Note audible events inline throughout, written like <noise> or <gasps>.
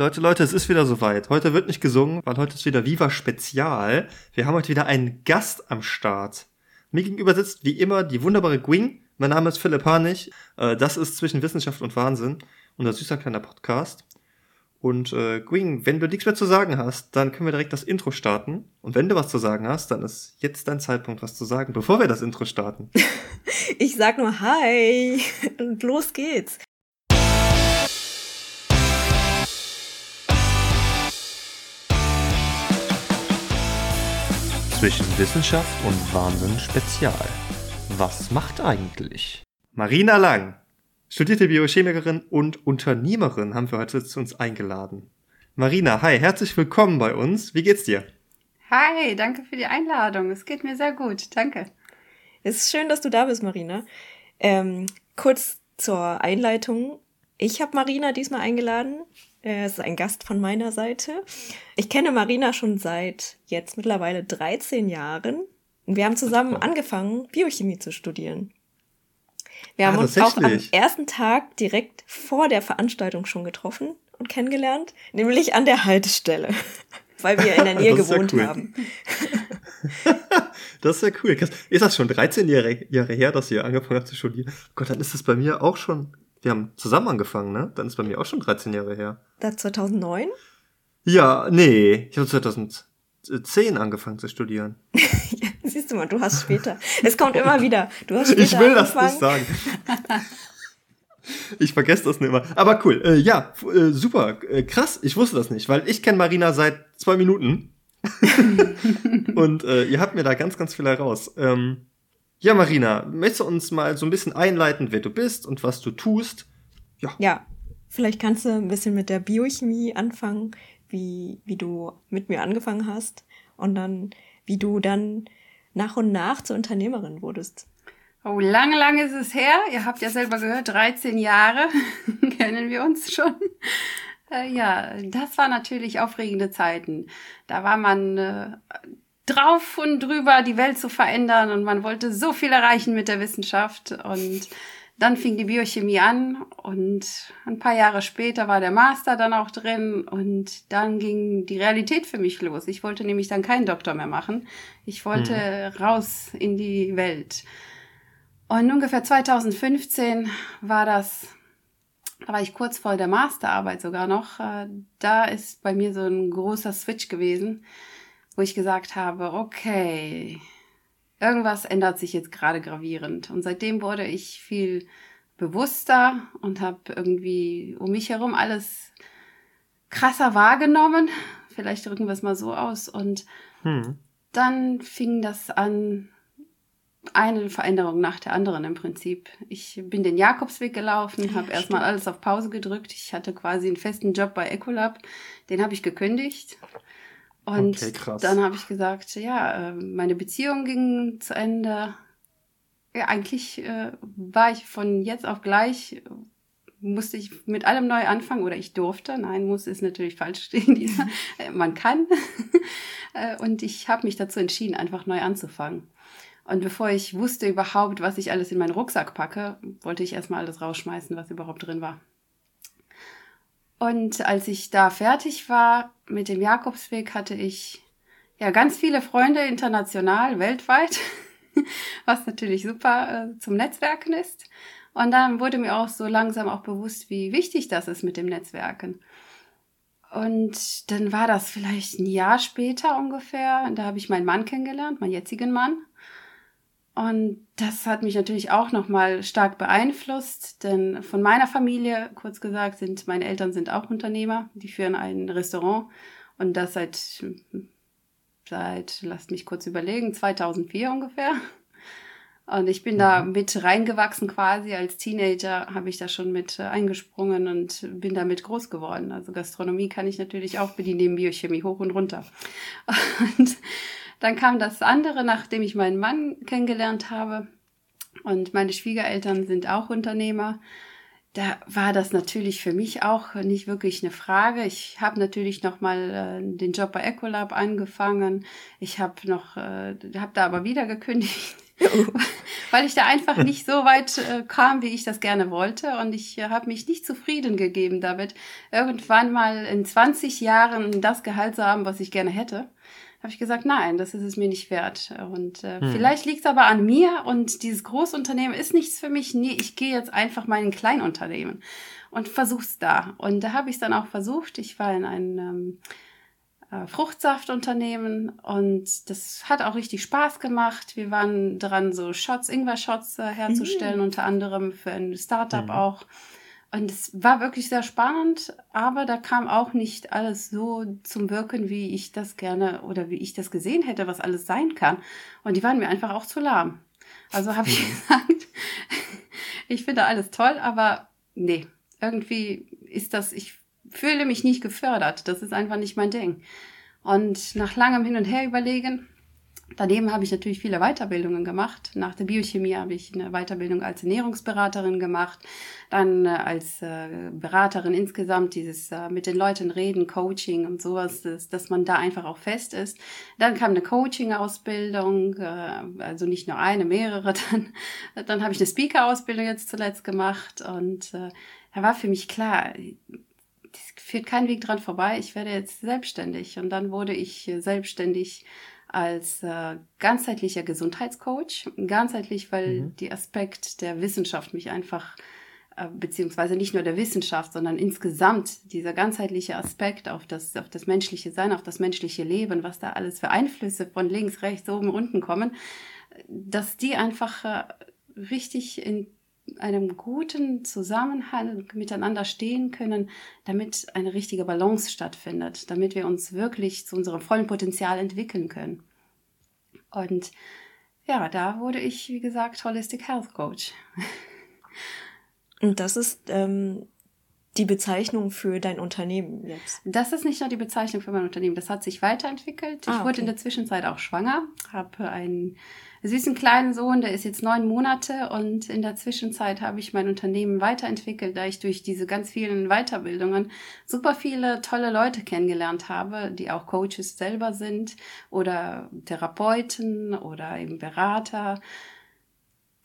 Leute, Leute, es ist wieder soweit. Heute wird nicht gesungen, weil heute ist wieder Viva Spezial. Wir haben heute wieder einen Gast am Start. Mir gegenüber sitzt wie immer die wunderbare Gwing. Mein Name ist Philipp Harnig. Äh, das ist zwischen Wissenschaft und Wahnsinn. Unser süßer kleiner Podcast. Und äh, Gwing, wenn du nichts mehr zu sagen hast, dann können wir direkt das Intro starten. Und wenn du was zu sagen hast, dann ist jetzt dein Zeitpunkt, was zu sagen, bevor wir das Intro starten. <laughs> ich sag nur Hi <laughs> und los geht's. Zwischen Wissenschaft und Wahnsinn Spezial. Was macht eigentlich? Marina Lang, studierte Biochemikerin und Unternehmerin, haben wir heute zu uns eingeladen. Marina, hi, herzlich willkommen bei uns. Wie geht's dir? Hi, danke für die Einladung. Es geht mir sehr gut. Danke. Es ist schön, dass du da bist, Marina. Ähm, kurz zur Einleitung. Ich habe Marina diesmal eingeladen, er ist ein Gast von meiner Seite. Ich kenne Marina schon seit jetzt mittlerweile 13 Jahren. Und wir haben zusammen angefangen, Biochemie zu studieren. Wir haben ah, uns auch am ersten Tag direkt vor der Veranstaltung schon getroffen und kennengelernt, nämlich an der Haltestelle, <laughs> weil wir in der Nähe gewohnt ja cool. haben. <laughs> das ist ja cool. Ist das schon 13 Jahre, Jahre her, dass ihr angefangen habt zu studieren? Gott, dann ist das bei mir auch schon wir haben zusammen angefangen, ne? Dann ist bei mir auch schon 13 Jahre her. Da 2009? Ja, nee, ich habe 2010 angefangen zu studieren. <laughs> Siehst du mal, du hast später. Es kommt immer wieder. Du hast später Ich will angefangen. das nicht sagen. <laughs> Ich vergesse das nicht immer. Aber cool. Äh, ja, äh, super. Äh, krass. Ich wusste das nicht, weil ich kenne Marina seit zwei Minuten. <laughs> Und äh, ihr habt mir da ganz, ganz viel heraus. Ähm, ja, Marina, möchtest du uns mal so ein bisschen einleiten, wer du bist und was du tust? Ja. Ja, vielleicht kannst du ein bisschen mit der Biochemie anfangen, wie, wie du mit mir angefangen hast und dann, wie du dann nach und nach zur Unternehmerin wurdest. Oh, lange, lange ist es her. Ihr habt ja selber gehört, 13 Jahre <laughs> kennen wir uns schon. Äh, ja, das war natürlich aufregende Zeiten. Da war man äh, drauf und drüber, die Welt zu verändern und man wollte so viel erreichen mit der Wissenschaft und dann fing die Biochemie an und ein paar Jahre später war der Master dann auch drin und dann ging die Realität für mich los. Ich wollte nämlich dann keinen Doktor mehr machen. Ich wollte hm. raus in die Welt. Und ungefähr 2015 war das, da war ich kurz vor der Masterarbeit sogar noch. Äh, da ist bei mir so ein großer Switch gewesen wo ich gesagt habe, okay, irgendwas ändert sich jetzt gerade gravierend. Und seitdem wurde ich viel bewusster und habe irgendwie um mich herum alles krasser wahrgenommen. Vielleicht drücken wir es mal so aus. Und hm. dann fing das an, eine Veränderung nach der anderen im Prinzip. Ich bin den Jakobsweg gelaufen, ja, habe erstmal alles auf Pause gedrückt. Ich hatte quasi einen festen Job bei Ecolab. Den habe ich gekündigt und okay, dann habe ich gesagt, ja, ähm, meine Beziehung ging zu Ende. Ja, eigentlich äh, war ich von jetzt auf gleich, musste ich mit allem neu anfangen oder ich durfte. Nein, muss ist natürlich falsch <laughs> stehen. Äh, man kann. <laughs> Äh, und ich habe mich dazu entschieden, einfach neu anzufangen. Und bevor ich wusste überhaupt, was ich alles in meinen Rucksack packe, wollte ich erstmal alles rausschmeißen, was überhaupt drin war. Und als ich da fertig war mit dem Jakobsweg, hatte ich ja ganz viele Freunde international, weltweit, <laughs> was natürlich super äh, zum Netzwerken ist. Und dann wurde mir auch so langsam auch bewusst, wie wichtig das ist mit dem Netzwerken. Und dann war das vielleicht ein Jahr später ungefähr. Da habe ich meinen Mann kennengelernt, meinen jetzigen Mann. Und das hat mich natürlich auch nochmal stark beeinflusst, denn von meiner Familie, kurz gesagt, sind meine Eltern sind auch Unternehmer, die führen ein Restaurant und das seit, seit, lasst mich kurz überlegen, 2004 ungefähr. Und ich bin da mhm. mit reingewachsen quasi. Als Teenager habe ich da schon mit eingesprungen und bin damit groß geworden. Also Gastronomie kann ich natürlich auch bedienen, neben Biochemie hoch und runter. <laughs> Und dann kam das andere, nachdem ich meinen Mann kennengelernt habe. Und meine Schwiegereltern sind auch Unternehmer. Da war das natürlich für mich auch nicht wirklich eine Frage. Ich habe natürlich noch mal äh, den Job bei Ecolab angefangen. Ich habe noch, äh, habe da aber wieder gekündigt <laughs> weil ich da einfach nicht so weit äh, kam, wie ich das gerne wollte. Und ich äh, habe mich nicht zufrieden gegeben damit, irgendwann mal in 20 Jahren das Gehalt zu haben, was ich gerne hätte. Habe ich gesagt, nein, das ist es mir nicht wert. Und äh, hm. vielleicht liegt es aber an mir und dieses Großunternehmen ist nichts für mich. Nee, ich gehe jetzt einfach mal in ein Kleinunternehmen und versuch's da. Und da habe ich es dann auch versucht. Ich war in einem ähm, äh, Fruchtsaftunternehmen und das hat auch richtig Spaß gemacht. Wir waren dran, so Shots, Ingwer-Shots äh, herzustellen, mhm. unter anderem für ein Startup mhm. auch. Und es war wirklich sehr spannend, aber da kam auch nicht alles so zum Wirken, wie ich das gerne oder wie ich das gesehen hätte, was alles sein kann. Und die waren mir einfach auch zu lahm. Also habe ich <laughs> gesagt, <laughs> ich finde alles toll, aber nee, irgendwie ist das, ich fühle mich nicht gefördert. Das ist einfach nicht mein Ding. Und nach langem Hin und Her überlegen, daneben habe ich natürlich viele Weiterbildungen gemacht. Nach der Biochemie habe ich eine Weiterbildung als Ernährungsberaterin gemacht, dann äh, als äh, Beraterin insgesamt dieses äh, mit den Leuten reden, Coaching und sowas, dass, man da einfach auch fest ist. Dann kam eine Coaching-Ausbildung, also nicht nur eine, mehrere. <laughs> Dann, dann habe ich eine Speaker-Ausbildung jetzt zuletzt gemacht und da war für mich klar, es führt kein Weg dran vorbei, ich werde jetzt selbstständig. Und dann wurde ich selbstständig als äh, ganzheitlicher Gesundheitscoach. Ganzheitlich, weil mhm. die Aspekt der Wissenschaft mich einfach, äh, beziehungsweise nicht nur der Wissenschaft, sondern insgesamt dieser ganzheitliche Aspekt auf das, auf das menschliche Sein, auf das menschliche Leben, was da alles für Einflüsse von links, rechts, oben, unten kommen, dass die einfach äh, richtig in einem guten Zusammenhang miteinander stehen können, damit eine richtige Balance stattfindet, damit wir uns wirklich zu unserem vollen Potenzial entwickeln können. Und ja, da wurde ich, wie gesagt, Holistic Health Coach. Und das ist ähm, die Bezeichnung für dein Unternehmen jetzt? Das ist nicht nur die Bezeichnung für mein Unternehmen, das hat sich weiterentwickelt. Ah, ich wurde in der Zwischenzeit auch schwanger, habe einen süßen kleinen Sohn, der ist jetzt neun Monate und in der Zwischenzeit habe ich mein Unternehmen weiterentwickelt, da ich durch diese ganz vielen Weiterbildungen super viele tolle Leute kennengelernt habe, die auch Coaches selber sind oder Therapeuten oder eben Berater.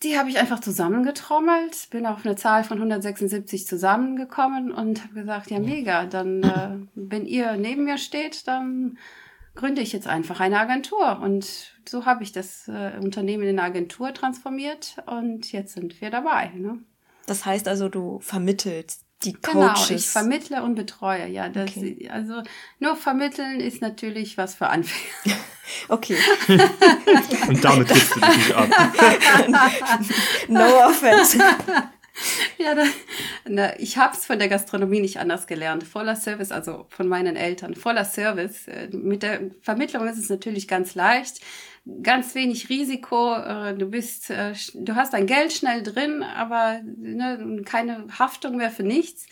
Die habe ich einfach zusammengetrommelt, bin auf eine Zahl von 176 zusammengekommen und habe gesagt, ja mega, dann äh, wenn ihr neben mir steht, dann gründe ich jetzt einfach eine Agentur. Und so habe ich das äh, Unternehmen in eine Agentur transformiert und jetzt sind wir dabei. Ne? Das heißt also, du vermittelst die Coaches. Genau, ich vermittle und betreue, ja. Das, okay. Also nur vermitteln ist natürlich was für Anfänger. <laughs> okay. <laughs> und damit gibst du dich nicht ab. <laughs> no offense. ja, da, na, ich habe es von der Gastronomie nicht anders gelernt. Voller Service, also von meinen Eltern, voller Service. Äh, mit der Vermittlung ist es natürlich ganz leicht. Ganz wenig Risiko. Äh, du bist, äh, du hast dein Geld schnell drin, aber ne, keine Haftung mehr für nichts.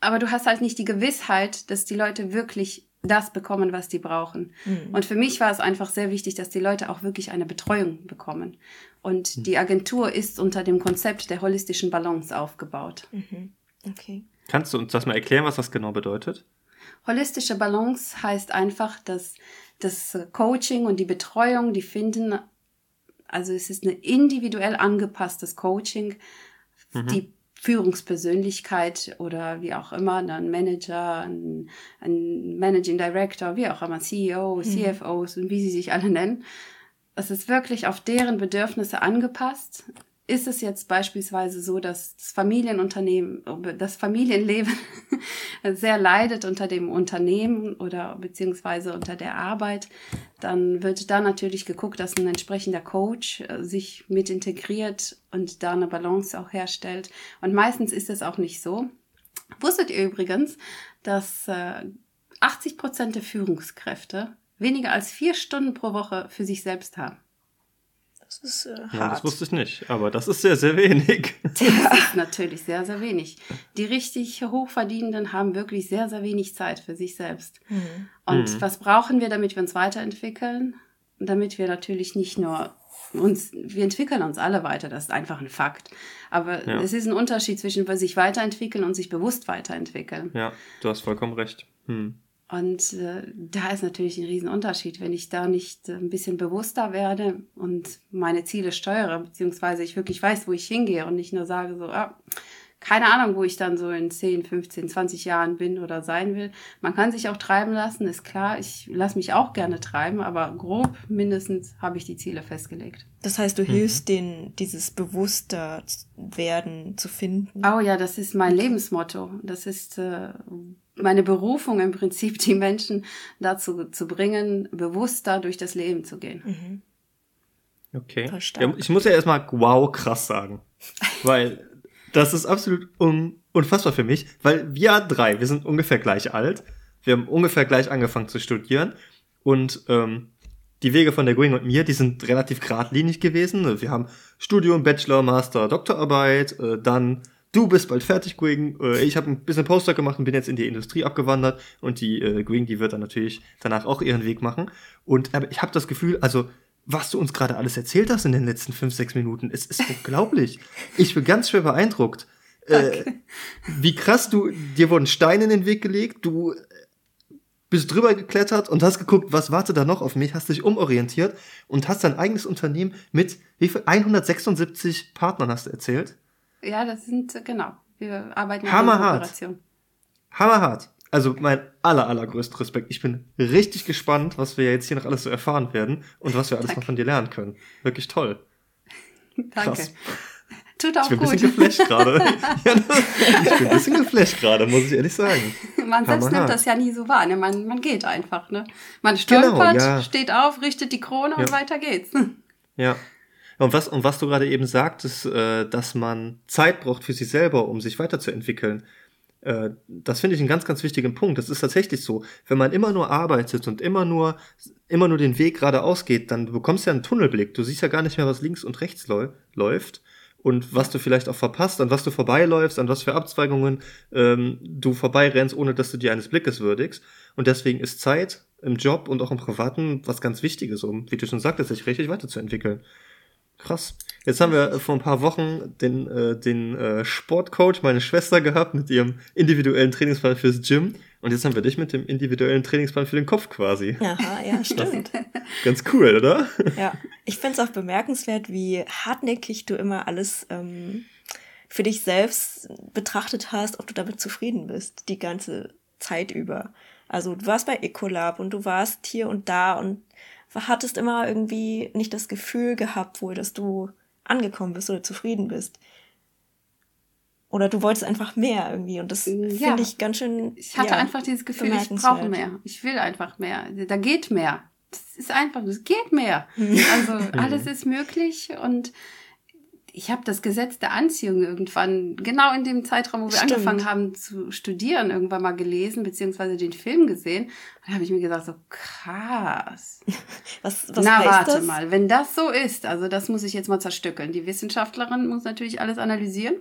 Aber du hast halt nicht die Gewissheit, dass die Leute wirklich das bekommen, was die brauchen. Mhm. Und für mich war es einfach sehr wichtig, dass die Leute auch wirklich eine Betreuung bekommen. Und mhm. die Agentur ist unter dem Konzept der holistischen Balance aufgebaut. Mhm. Okay. Kannst du uns das mal erklären, was das genau bedeutet? Holistische Balance heißt einfach, dass das Coaching und die Betreuung, die finden, also es ist ein individuell angepasstes Coaching, mhm. die Führungspersönlichkeit oder wie auch immer, ein Manager, ein, ein Managing Director, wie auch immer, CEO, mhm. CFOs und wie sie sich alle nennen. Es ist wirklich auf deren Bedürfnisse angepasst ist es jetzt beispielsweise so, dass das Familienunternehmen, das Familienleben <laughs> sehr leidet unter dem Unternehmen oder beziehungsweise unter der Arbeit, dann wird da natürlich geguckt, dass ein entsprechender Coach äh, sich mit integriert und da eine Balance auch herstellt. Und meistens ist es auch nicht so. Wusstet ihr übrigens, dass 80 äh, Prozent der Führungskräfte weniger als vier Stunden pro Woche für sich selbst haben? Das ist äh, hart. Ja, das wusste ich nicht, aber das ist sehr, sehr wenig. <laughs> Das ist <laughs> natürlich sehr, sehr wenig. Die richtig Hochverdienenden haben wirklich sehr, sehr wenig Zeit für sich selbst. Mhm. Und mhm. was brauchen wir, damit wir uns weiterentwickeln? Damit wir natürlich nicht nur uns, wir entwickeln uns alle weiter, das ist einfach ein Fakt. Aber ja. es ist ein Unterschied zwischen sich weiterentwickeln und sich bewusst weiterentwickeln. Ja, du hast vollkommen recht. Hm. Und äh, da ist natürlich ein Riesenunterschied, wenn ich da nicht äh, ein bisschen bewusster werde und meine Ziele steuere, beziehungsweise ich wirklich weiß, wo ich hingehe und nicht nur sage so, ah, keine Ahnung, wo ich dann so in 10, 15, 20 Jahren bin oder sein will. Man kann sich auch treiben lassen, ist klar. Ich lasse mich auch gerne treiben, aber grob mindestens habe ich die Ziele festgelegt. Das heißt, du mhm. hilfst denen, dieses bewusster werden zu finden. Oh ja, das ist mein Lebensmotto. Das ist äh, meine Berufung im Prinzip, die Menschen dazu zu bringen, bewusster durch das Leben zu gehen. Mhm. Okay. Ja, ich muss ja erstmal wow krass sagen. Weil das ist absolut un unfassbar für mich, weil wir drei, wir sind ungefähr gleich alt. Wir haben ungefähr gleich angefangen zu studieren. Und ähm, die Wege von der Going und mir, die sind relativ geradlinig gewesen. Wir haben Studium, Bachelor, Master, Doktorarbeit, äh, dann du bist bald fertig, Going. Äh, ich habe ein bisschen Poster gemacht und bin jetzt in die Industrie abgewandert. Und die äh, Going, die wird dann natürlich danach auch ihren Weg machen. Und aber ich habe das Gefühl, also was du uns gerade alles erzählt hast in den letzten fünf, sechs Minuten. Es ist unglaublich. <laughs> Ich bin ganz schwer beeindruckt. Äh, wie krass du, dir wurden Steine in den Weg gelegt, du bist drüber geklettert und hast geguckt, was warte da noch auf mich, hast dich umorientiert und hast dein eigenes Unternehmen mit wie viel? 176 Partnern hast du erzählt? Ja, das sind, genau. Wir arbeiten in Kooperation. Hammerhart also mein aller, allergrößter Respekt. Ich bin richtig gespannt, was wir jetzt hier noch alles so erfahren werden und was wir alles Danke. noch von dir lernen können. Wirklich toll. <laughs> Danke. Krass. Tut auch ich bin gut. ein bisschen geflasht gerade. <laughs> ich bin ein bisschen geflasht gerade, muss ich ehrlich sagen. Man selbst nimmt das ja nie so wahr. Ne? Man, man geht einfach. Ne? Man stolpert, genau, ja. steht auf, richtet die Krone ja. und weiter geht's. Ja. Und was, und was du gerade eben sagtest, äh, dass man Zeit braucht für sich selber, um sich weiterzuentwickeln. Äh, das finde ich einen ganz, ganz wichtigen Punkt. Das ist tatsächlich so. Wenn man immer nur arbeitet und immer nur, immer nur den Weg geradeaus geht, dann bekommst du ja einen Tunnelblick. Du siehst ja gar nicht mehr, was links und rechts läuft und was du vielleicht auch verpasst, an was du vorbeiläufst, an was für Abzweigungen ähm, du vorbeirennst, ohne dass du dir eines Blickes würdigst. Und deswegen ist Zeit im Job und auch im Privaten was ganz Wichtiges, um, wie du schon sagtest, sich richtig weiterzuentwickeln. Krass. Jetzt haben wir vor ein paar Wochen den, äh, den äh, Sportcoach, meine Schwester, gehabt mit ihrem individuellen Trainingsplan fürs Gym. Und jetzt haben wir dich mit dem individuellen Trainingsplan für den Kopf quasi. Aha, ja, stimmt. Ganz cool, oder? Ja, ich finde es auch bemerkenswert, wie hartnäckig du immer alles ähm, für dich selbst betrachtet hast, ob du damit zufrieden bist, die ganze Zeit über. Also du warst bei Ecolab und du warst hier und da und hattest immer irgendwie nicht das Gefühl gehabt, wohl, dass du angekommen bist oder zufrieden bist. Oder du wolltest einfach mehr irgendwie und das ja. finde ich ganz schön. Ich hatte ja, einfach dieses Gefühl, ich brauche mehr. Ich will einfach mehr. Da geht mehr. Das ist einfach, es geht mehr. <laughs> Also alles ist möglich und ich habe das Gesetz der Anziehung irgendwann, genau in dem Zeitraum, wo wir Stimmt. angefangen haben zu studieren, irgendwann mal gelesen, beziehungsweise den Film gesehen. Und da habe ich mir gesagt, so krass. <laughs> Was, was Na, heißt warte das? mal, wenn das so ist, also das muss ich jetzt mal zerstückeln. Die Wissenschaftlerin muss natürlich alles analysieren.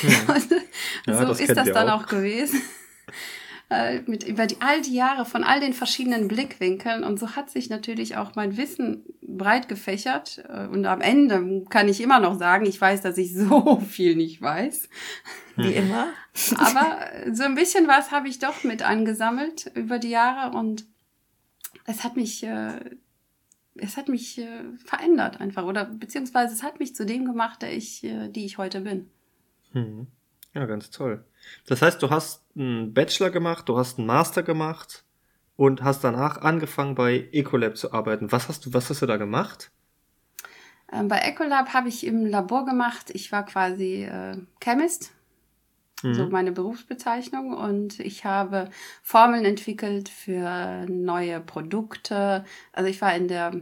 Hm. <laughs> Ja, so das ist das dann auch. auch gewesen. Äh, mit über die, all die Jahre von all den verschiedenen Blickwinkeln. Und so hat sich natürlich auch mein Wissen breit gefächert. Äh, und am Ende kann ich immer noch sagen, ich weiß, dass ich <laughs> so viel nicht weiß. Wie immer. Aber <laughs> so ein bisschen was habe ich doch mit angesammelt über die Jahre und es hat mich, äh, es hat mich äh, verändert einfach oder beziehungsweise es hat mich zu dem gemacht, der ich, äh, die ich heute bin. Hm. Ja, ganz toll. Das heißt, du hast einen Bachelor gemacht, du hast einen Master gemacht und hast danach angefangen bei Ecolab zu arbeiten. Was hast du, was hast du da gemacht? Ähm, bei Ecolab habe ich im Labor gemacht. Ich war quasi äh, Chemist, mhm. so meine Berufsbezeichnung, und ich habe Formeln entwickelt für neue Produkte. Also ich war in der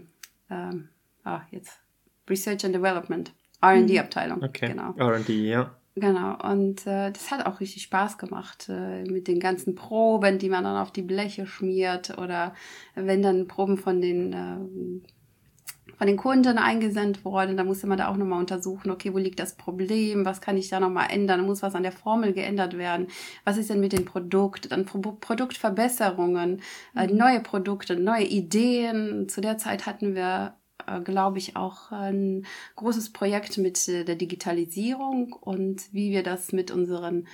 ähm, ah, jetzt Research and Development R&D Abteilung. Mhm. Okay. Genau. R&D, ja. Genau, und äh, das hat auch richtig Spaß gemacht äh, mit den ganzen Proben, die man dann auf die Bleche schmiert oder wenn dann Proben von den äh, von den Kunden eingesendet wurden, dann musste man da auch nochmal untersuchen, okay, wo liegt das Problem, was kann ich da nochmal ändern, muss was an der Formel geändert werden, was ist denn mit dem Produkt, dann Pro Produktverbesserungen, äh, mhm. neue Produkte, neue Ideen. Zu der Zeit hatten wir glaube ich, auch ein großes Projekt mit äh, der Digitalisierung und wie wir das mit unseren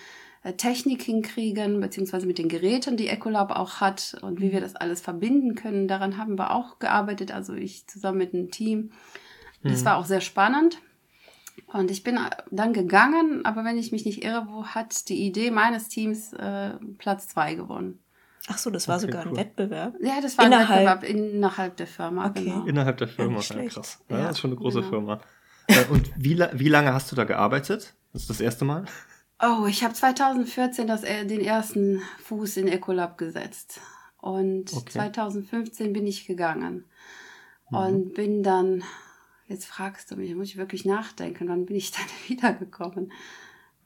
äh, Technik hinkriegen, beziehungsweise mit den Geräten, die Ecolab auch hat und wie wir das alles verbinden können. Daran haben wir auch gearbeitet, also ich zusammen mit einem Team. Das Mhm. war auch sehr spannend. Und ich bin äh, dann gegangen, aber wenn ich mich nicht irre, wo hat die Idee meines Teams äh, Platz zwei gewonnen? Ach so, das war Okay, sogar ein cool. Wettbewerb. Ja, das war Innerhalb- ein Wettbewerb innerhalb der Firma, Okay. genau. Innerhalb der Firma, ja, krass. Ja, Ja, das ist schon eine große genau. Firma. Äh, Und wie, wie lange hast du da gearbeitet? Das ist das erste Mal? Oh, ich habe 2014 das, den ersten Fuß in Ecolab gesetzt. Und Okay. 2015 bin ich gegangen. Mhm. Und bin dann, jetzt fragst du mich, muss ich wirklich nachdenken, wann bin ich <laughs> dann wiedergekommen?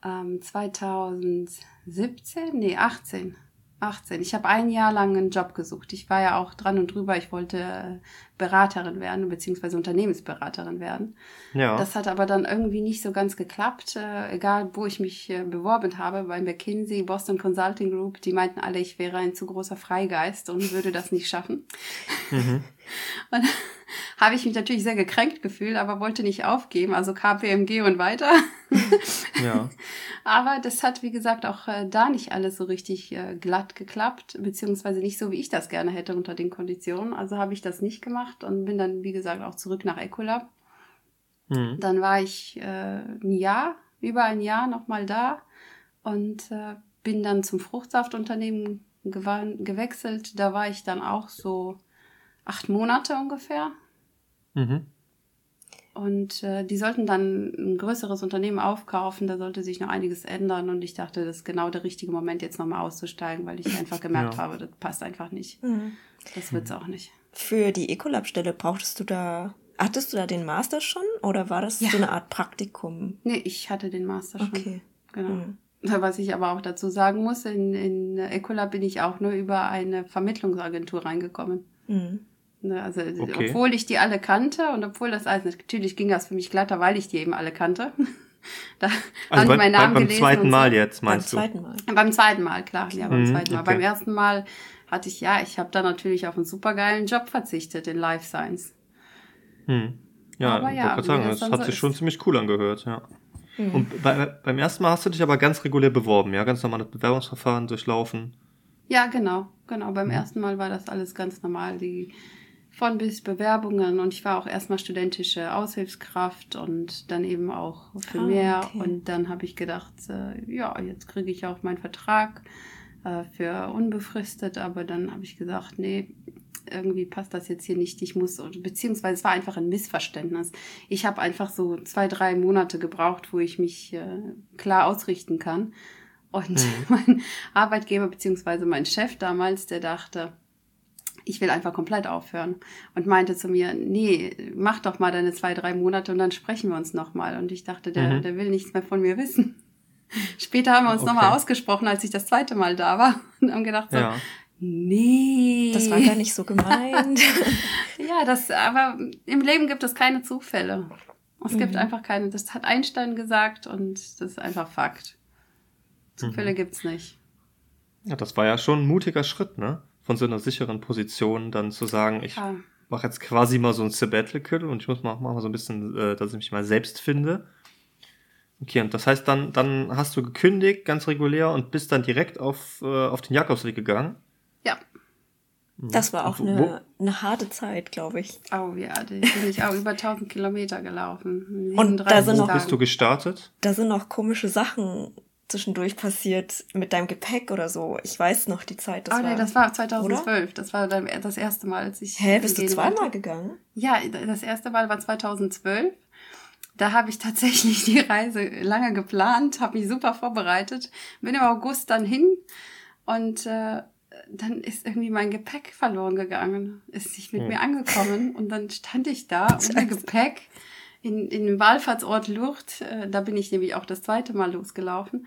Ähm, 2017? Nee, 18. 18. Ich habe ein Jahr lang einen Job gesucht. Ich war ja auch dran und drüber. Ich wollte äh, Beraterin werden, beziehungsweise Unternehmensberaterin werden. Ja. Das hat aber dann irgendwie nicht so ganz geklappt. Äh, egal, wo ich mich äh, beworben habe, bei McKinsey, Boston Consulting Group, die meinten alle, ich wäre ein zu großer Freigeist und würde das nicht schaffen. mhm. <laughs> Und <laughs> habe ich mich natürlich sehr gekränkt gefühlt, aber wollte nicht aufgeben, also KPMG und weiter. <laughs> ja. <laughs> Aber das hat, wie gesagt, auch äh, da nicht alles so richtig äh, glatt geklappt, beziehungsweise nicht so, wie ich das gerne hätte unter den Konditionen. Also habe ich das nicht gemacht und bin dann, wie gesagt, auch zurück nach Ecolab. Mhm. Dann war ich äh, ein Jahr, über ein Jahr nochmal da und äh, bin dann zum Fruchtsaftunternehmen gewechselt. Da war ich dann auch so acht Monate ungefähr. Mhm. Und äh, die sollten dann ein größeres Unternehmen aufkaufen, da sollte sich noch einiges ändern. Und ich dachte, das ist genau der richtige Moment, jetzt nochmal auszusteigen, weil ich einfach <laughs> gemerkt Ja. habe, das passt einfach nicht. Mhm. Das wird's auch nicht. Für die Ecolab-Stelle brauchtest du da, hattest du da den Master schon oder war das Ja. so eine Art Praktikum? Nee, ich hatte den Master schon. Okay. Genau. Mhm. Was ich aber auch dazu sagen muss, in, in Ecolab bin ich auch nur über eine Vermittlungsagentur reingekommen. Mhm. Ne, Also, Okay. obwohl ich die alle kannte und obwohl das alles, natürlich ging das für mich glatter, weil ich die eben alle kannte. <laughs> da haben Also die bei, meinen bei, Namen beim gelesen. zweiten und Mal so. jetzt, Beim meinst du? zweiten Mal. Beim zweiten Mal, klar, ja, beim Mhm, zweiten Mal. okay. Beim ersten Mal hatte ich, ja, ich habe da natürlich auf einen supergeilen Job verzichtet in Life Science. Hm. Ja, Aber ich ja, wollte gerade wie sagen, das hat so sich ist. schon ziemlich cool angehört, ja. Mhm. Und bei, beim ersten Mal hast du dich aber ganz regulär beworben, ja, ganz normales Bewerbungsverfahren durchlaufen. Ja, genau, genau. Mhm. Beim ersten Mal war das alles ganz normal, die von bis Bewerbungen und ich war auch erstmal studentische Aushilfskraft und dann eben auch für Ah, mehr. okay. Und dann habe ich gedacht, äh, ja, jetzt kriege ich auch meinen Vertrag äh, für unbefristet, aber dann habe ich gesagt, nee, irgendwie passt das jetzt hier nicht. Ich muss, beziehungsweise es war einfach ein Missverständnis. Ich habe einfach so zwei, drei Monate gebraucht, wo ich mich äh, klar ausrichten kann. Und Mhm. <laughs> mein Arbeitgeber beziehungsweise mein Chef damals, der dachte, ich will einfach komplett aufhören und meinte zu mir, nee, mach doch mal deine zwei, drei Monate und dann sprechen wir uns nochmal. Und ich dachte, der, Mhm. der will nichts mehr von mir wissen. <laughs> Später haben wir uns Okay. nochmal ausgesprochen, als ich das zweite Mal da war <laughs> und haben gedacht so, Ja. nee. Das war gar nicht so gemeint. <laughs> Ja, das, aber im Leben gibt es keine Zufälle. Es gibt Mhm. einfach keine, das hat Einstein gesagt und das ist einfach Fakt. Zufälle Mhm. gibt's nicht. ja, das war ja schon ein mutiger Schritt, ne? Von so einer sicheren Position dann zu sagen, ich Ja. mache jetzt quasi mal so ein Sabbatical und ich muss mal, mach mal so ein bisschen, äh, dass ich mich mal selbst finde. Okay, und das heißt, dann, dann hast du gekündigt, ganz regulär, und bist dann direkt auf, äh, auf den Jakobsweg gegangen. Ja. Das war auch Und wo- eine, eine harte Zeit, glaube ich. Oh ja, da bin ich auch über 1000 Kilometer gelaufen. Und da 37 sind noch- bist du gestartet? Da sind noch komische Sachen zwischendurch passiert mit deinem Gepäck oder so. Ich weiß noch die Zeit. Das oh war, nee, das war 2012. Das war dann das erste Mal, als ich. Hä, bist du zweimal wollte. gegangen? Ja, das erste Mal war 2012. Da habe ich tatsächlich die Reise lange geplant, habe mich super vorbereitet, bin im August dann hin und äh, dann ist irgendwie mein Gepäck verloren gegangen, ist nicht mit Hm. mir angekommen und dann stand ich da <laughs> ohne Gepäck in, in dem Wallfahrtsort Lourdes. Äh, da bin ich nämlich auch das zweite Mal losgelaufen.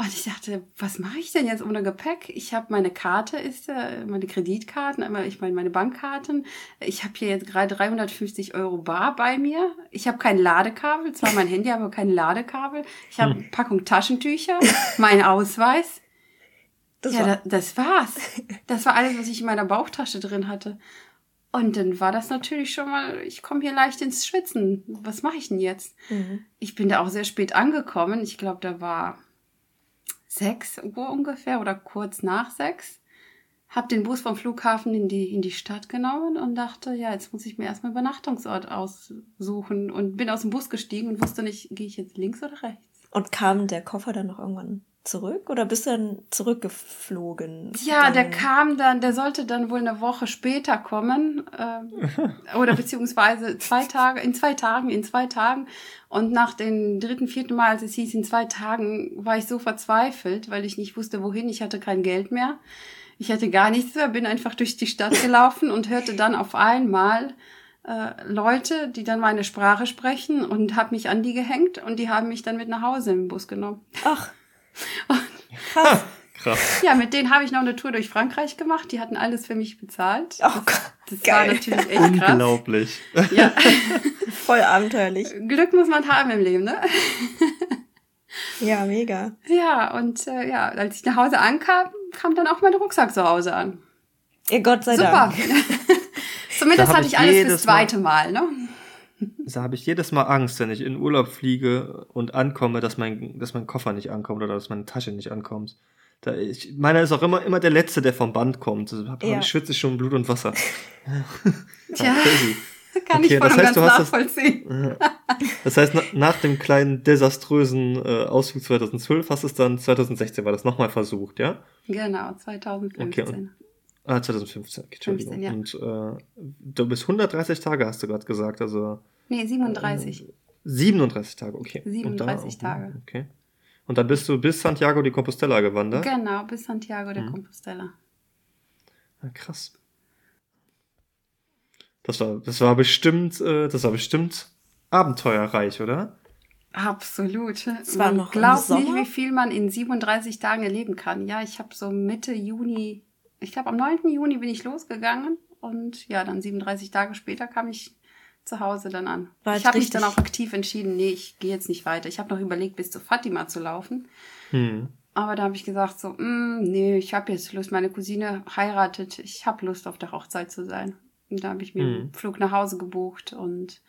Und ich dachte, was mache ich denn jetzt ohne Gepäck? Ich habe meine Karte, ist äh, meine Kreditkarten, ich meine meine Bankkarten. Ich habe hier jetzt gerade 350 Euro bar bei mir. Ich habe kein Ladekabel, zwar mein Handy, aber kein Ladekabel. Ich habe eine Packung Taschentücher, mein Ausweis. Das ja, war, da, das war's. Das war alles, was ich in meiner Bauchtasche drin hatte. Und dann war das natürlich schon mal, ich komme hier leicht ins Schwitzen. Was mache ich denn jetzt? Mhm. Ich bin da auch sehr spät angekommen. Ich glaube, da war 6 Uhr ungefähr oder kurz nach 6. Hab den Bus vom Flughafen in die, in die Stadt genommen und dachte, ja, jetzt muss ich mir erstmal Übernachtungsort aussuchen und bin aus dem Bus gestiegen und wusste nicht, gehe ich jetzt links oder rechts. Und kam der Koffer dann noch irgendwann zurück oder bist du dann zurückgeflogen? Ja, der kam dann, der sollte dann wohl eine Woche später kommen ähm, oder <laughs> beziehungsweise zwei Tage, in zwei Tagen, in zwei Tagen. Und nach dem dritten, vierten Mal, als es hieß, in zwei Tagen, war ich so verzweifelt, weil ich nicht wusste, wohin. Ich hatte kein Geld mehr. Ich hatte gar nichts mehr, bin einfach durch die Stadt <laughs> gelaufen und hörte dann auf einmal äh, Leute, die dann meine Sprache sprechen und habe mich an die gehängt und die haben mich dann mit nach Hause im Bus genommen. Ach, krass. <laughs> Krass. Ja, mit denen habe ich noch eine Tour durch Frankreich gemacht. Die hatten alles für mich bezahlt. Oh Gott, Das war geil. natürlich echt krass. Unglaublich. Ja. <laughs> Voll abenteuerlich. Glück muss man haben im Leben, ne? Ja, mega. Ja, und äh, ja, als ich nach Hause ankam, kam dann auch mein Rucksack zu Hause an. Ja, Gott sei Super. Dank. <laughs> Zumindest Da hatte ich ich alles fürs zweite Mal, ne? Da habe ich jedes Mal Angst, wenn ich in Urlaub fliege und ankomme, dass mein, dass mein Koffer nicht ankommt oder dass meine Tasche nicht ankommt. Da ich, meiner ist auch immer, immer der Letzte, der vom Band kommt. Da hab, Ja. schwitze ich schon Blut und Wasser. <laughs> Tja, crazy. kann Okay, ich voll das heißt, ganz hast das- nachvollziehen. Das heißt, na, nach dem kleinen desaströsen äh, Ausflug 2012 hast du es dann 2016 war das nochmal versucht, ja? Genau, 2015. Okay, Ah, 2015, okay, Entschuldigung. 15, ja. Und äh, du bist 130 Tage, hast du gerade gesagt, also Nee, 37. 37 Tage, okay. Und 37 da- Tage. Okay. Und dann bist du bis Santiago de Compostela gewandert? Genau, bis Santiago de Mhm. Compostela. Ja, krass. Das war, das war bestimmt, äh, das war bestimmt abenteuerreich, oder? Absolut. Es war man noch im glaubt nicht, wie viel man in 37 Tagen erleben kann. Ja, ich habe so Mitte Juni, ich glaube am 9. Juni bin ich losgegangen und ja, dann 37 Tage später kam ich zu Hause dann an. War ich habe mich dann auch aktiv entschieden, nee, ich gehe jetzt nicht weiter. Ich habe noch überlegt, bis zu Fatima zu laufen. Hm. Aber da habe ich gesagt, so, mm, nee, ich habe jetzt Lust, meine Cousine heiratet, ich habe Lust, auf der Hochzeit zu sein. Und da habe ich mir Mhm. einen Flug nach Hause gebucht und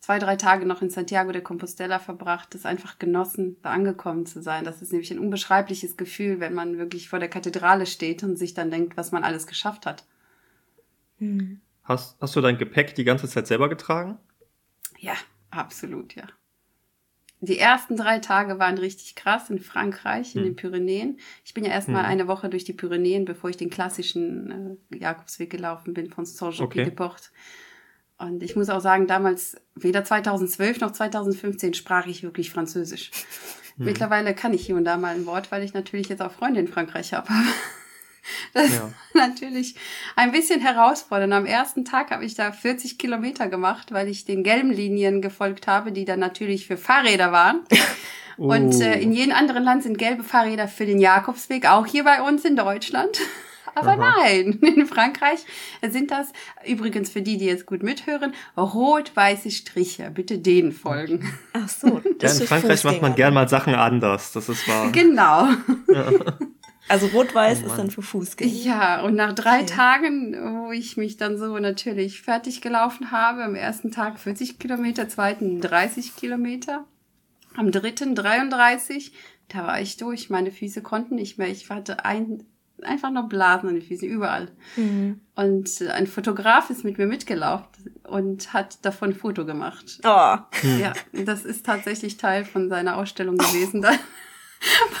zwei, drei Tage noch in Santiago de Compostela verbracht, das einfach genossen, da angekommen zu sein. Das ist nämlich ein unbeschreibliches Gefühl, wenn man wirklich vor der Kathedrale steht und sich dann denkt, was man alles geschafft hat. Hm. Hast, hast du dein Gepäck die ganze Zeit selber getragen? Ja, absolut, ja. Die ersten drei Tage waren richtig krass in Frankreich, in Hm. den Pyrenäen. Ich bin ja erstmal Hm. eine Woche durch die Pyrenäen, bevor ich den klassischen äh, Jakobsweg gelaufen bin von Saint-Jean-Pied-de-Port. Und ich muss auch sagen, damals, weder 2012 noch 2015 sprach ich wirklich Französisch. Hm. Mittlerweile kann ich hier und da mal ein Wort, weil ich natürlich jetzt auch Freunde in Frankreich habe. <laughs> Das Ja. war <laughs> natürlich ein bisschen herausfordernd. Am ersten Tag habe ich da 40 Kilometer gemacht, weil ich den gelben Linien gefolgt habe, die dann natürlich für Fahrräder waren. <laughs> Und Oh. äh, in jedem anderen Land sind gelbe Fahrräder für den Jakobsweg, auch hier bei uns in Deutschland. Aber Aha. nein, in Frankreich sind das, übrigens für die, die jetzt gut mithören, rot-weiße Striche. Bitte denen folgen. Ach so, ja, das in ist Frankreich macht man gern mal Sachen anders. Das ist wahr. Genau. <laughs> Also rot-weiß Oh ist dann für Fußgänger. Ja, und nach drei Okay. Tagen, wo ich mich dann so natürlich fertig gelaufen habe, am ersten Tag 40 Kilometer, zweiten 30 Kilometer, am dritten 33, da war ich durch. Meine Füße konnten nicht mehr. Ich hatte ein, einfach nur Blasen an den Füßen, überall. Mhm. Und ein Fotograf ist mit mir mitgelaufen und hat davon ein Foto gemacht. Oh, Ja, das ist tatsächlich Teil von seiner Ausstellung gewesen. <laughs>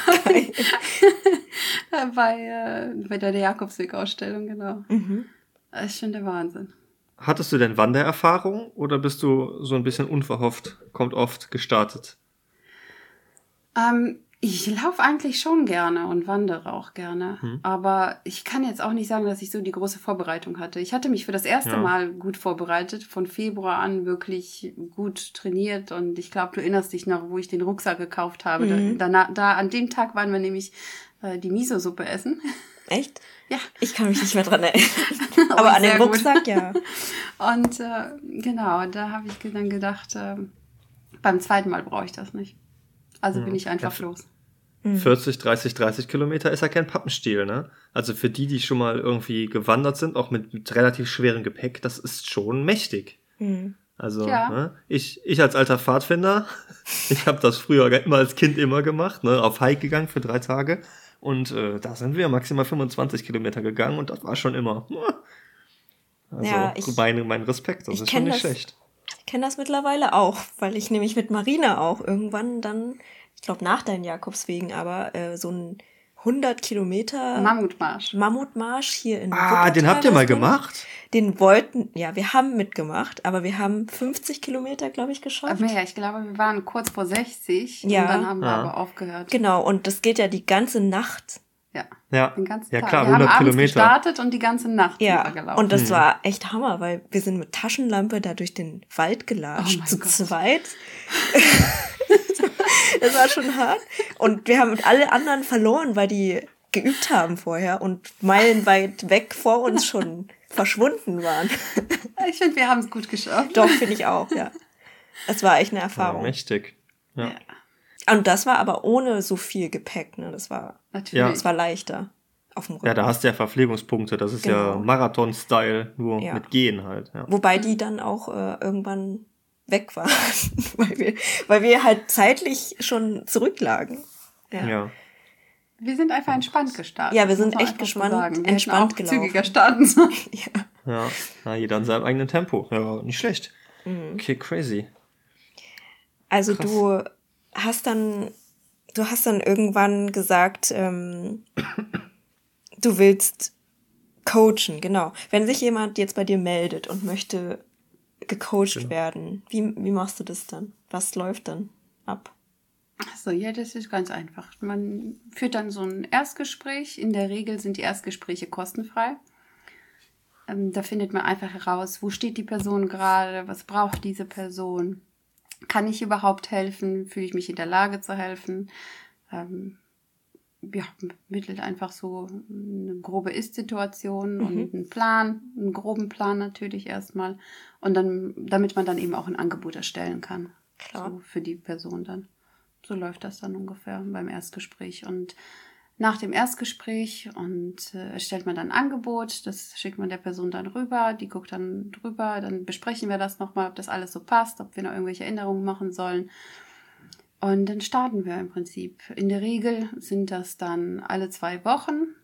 Da. geil. <laughs> bei, äh, bei der Jakobsweg-Ausstellung, genau. Mhm. Das ist schon der Wahnsinn. Hattest du denn Wandererfahrung oder bist du so ein bisschen unverhofft, kommt oft gestartet? Ähm, ich laufe eigentlich schon gerne und wandere auch gerne. Hm. Aber ich kann jetzt auch nicht sagen, dass ich so die große Vorbereitung hatte. Ich hatte mich für das erste Ja. Mal gut vorbereitet, von Februar an wirklich gut trainiert. Und ich glaube, du erinnerst dich noch, wo ich den Rucksack gekauft habe. Mhm. Da, da, da, an dem Tag waren wir nämlich äh, die Miso-Suppe essen. <laughs> Echt? Ja. Ich kann mich nicht mehr dran <laughs> erinnern. Oh, Aber an sehr den gut. Rucksack, ja. <laughs> Und äh, genau, da habe ich dann gedacht, ähm, beim zweiten Mal brauche ich das nicht. Also Ja. bin ich einfach Ja. los. Mhm. 40, 30, 30 Kilometer ist ja kein Pappenstiel, ne? Also für die, die schon mal irgendwie gewandert sind, auch mit, mit relativ schwerem Gepäck, das ist schon mächtig. Mhm. Also Ja. ne, ich, ich als alter Pfadfinder, <laughs> ich habe das früher immer als Kind immer gemacht, ne, auf Hike gegangen für drei Tage. Und äh, da sind wir maximal 25 Kilometer gegangen und das war schon immer. <laughs> Also Ja, ich- mein, mein Respekt, das ist schon nicht das- schlecht. Ich kenne das mittlerweile auch, weil ich nämlich mit Marina auch irgendwann dann, ich glaube nach deinen Jakobswegen, aber äh, so ein 100 Kilometer Mammutmarsch. Mammutmarsch hier in Ah, den Wuppertal habt ihr mal gemacht? Den wollten, ja, wir haben mitgemacht, aber wir haben 50 Kilometer, glaube ich, geschafft. Mehr, ich glaube, wir waren kurz vor 60 Ja. und dann haben wir Ja. aber aufgehört. Genau, und das geht ja die ganze Nacht. Ja, Ja, den ganzen ja Tag. klar, wir haben 100 abends Kilometer. gestartet und die ganze Nacht Ja, gelaufen. und das Hm. war echt Hammer, weil wir sind mit Taschenlampe da durch den Wald gelatscht, Oh zu Gott. zweit. <laughs> das war schon hart. Und wir haben alle anderen verloren, weil die geübt haben vorher und meilenweit weg vor uns schon <laughs> verschwunden waren. ich finde, wir haben es gut geschafft. Doch, finde ich auch, ja. Es war echt eine Ja, Erfahrung. mächtig. Ja. Ja. Und das war aber ohne so viel Gepäck, ne? Das war, Natürlich. Ja. das war leichter auf dem Rücken. ja, da hast du ja Verpflegungspunkte. Das ist ja Genau. Marathon-Style, nur Ja. mit Gehen halt. Ja. Wobei die dann auch äh, irgendwann weg waren, <laughs> weil, wir, weil wir halt zeitlich schon zurücklagen. Ja. ja. Wir sind einfach entspannt gestartet. Ja, wir sind echt so gespannt-. Wir entspannt auch gelaufen. zügiger starten sollen. <laughs> Ja. Ja, na, jeder in seinem eigenen Tempo. Ja, nicht schlecht. Mhm. Okay, crazy. Also Krass. du hast dann, du hast dann irgendwann gesagt, ähm, du willst coachen, genau. Wenn sich jemand jetzt bei dir meldet und möchte gecoacht Genau. werden, wie, wie machst du das dann? Was läuft dann ab? Achso, ja, das ist ganz einfach. Man führt dann so ein Erstgespräch. In der Regel sind die Erstgespräche kostenfrei. Ähm, da findet man einfach heraus, wo steht die Person gerade, was braucht diese Person, kann ich überhaupt helfen, fühle ich mich in der Lage zu helfen. Ähm, ja, mittelt einfach so eine grobe Ist-Situation und einen Plan, einen groben Plan natürlich erstmal. Und dann, damit man dann eben auch ein Angebot erstellen kann. Klar. So für die Person dann. So läuft das dann ungefähr beim Erstgespräch. Und nach dem Erstgespräch und äh, erstellt man dann ein Angebot, das schickt man der Person dann rüber, die guckt dann drüber, dann besprechen wir das nochmal, ob das alles so passt, ob wir noch irgendwelche Änderungen machen sollen. Und dann starten wir im Prinzip. In der Regel sind das dann alle zwei Wochen,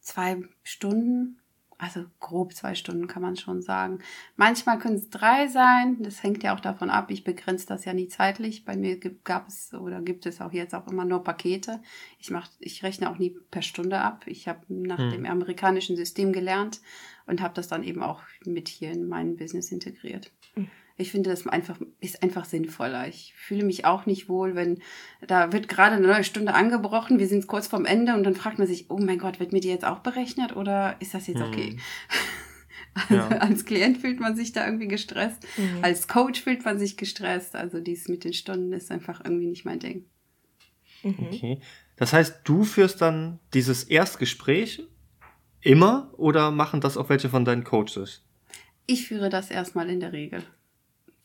zwei Stunden, also grob zwei Stunden kann man schon sagen. Manchmal können es drei sein, das hängt ja auch davon ab, ich begrenze das ja nie zeitlich. Bei mir gab es oder gibt es auch jetzt auch immer nur Pakete. Ich, mach, ich rechne auch nie per Stunde ab. Ich habe nach Hm. dem amerikanischen System gelernt und habe das dann eben auch mit hier in mein Business integriert. Ich finde, das einfach, ist einfach sinnvoller. Ich fühle mich auch nicht wohl, wenn da wird gerade eine neue Stunde angebrochen, wir sind kurz vorm Ende und dann fragt man sich, oh mein Gott, wird mir die jetzt auch berechnet oder ist das jetzt okay? <laughs> Also Ja. als Klient fühlt man sich da irgendwie gestresst, Mhm. als Coach fühlt man sich gestresst. Also dies mit den Stunden ist einfach irgendwie nicht mein Ding. Mhm. Okay. Das heißt, du führst dann dieses Erstgespräch immer oder machen das auch welche von deinen Coaches? Ich führe das erstmal in der Regel.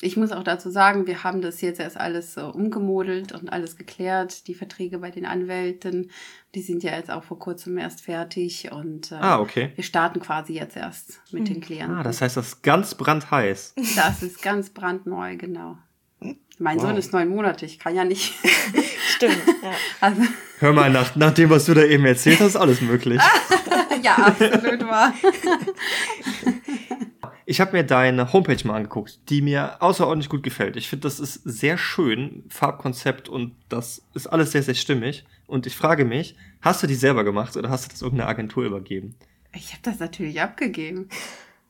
Ich muss auch dazu sagen, wir haben das jetzt erst alles äh, umgemodelt und alles geklärt. Die Verträge bei den Anwälten, die sind ja jetzt auch vor kurzem erst fertig und äh, Ah, okay. wir starten quasi jetzt erst mit den Klienten. Ah, das heißt, das ist ganz brandheiß. das ist ganz brandneu, genau. Mein Wow. Sohn ist neun Monate, ich kann ja nicht. <laughs> Stimmt, ja. Also, Hör mal, nach, nach dem, was du da eben erzählt hast, ist alles möglich. <laughs> ja, absolut wahr. <laughs> Ich habe mir deine Homepage mal angeguckt, die mir außerordentlich gut gefällt. Ich finde, das ist sehr schön, Farbkonzept und das ist alles sehr, sehr stimmig. Und ich frage mich, hast du die selber gemacht oder hast du das irgendeiner Agentur übergeben? Ich habe das natürlich abgegeben.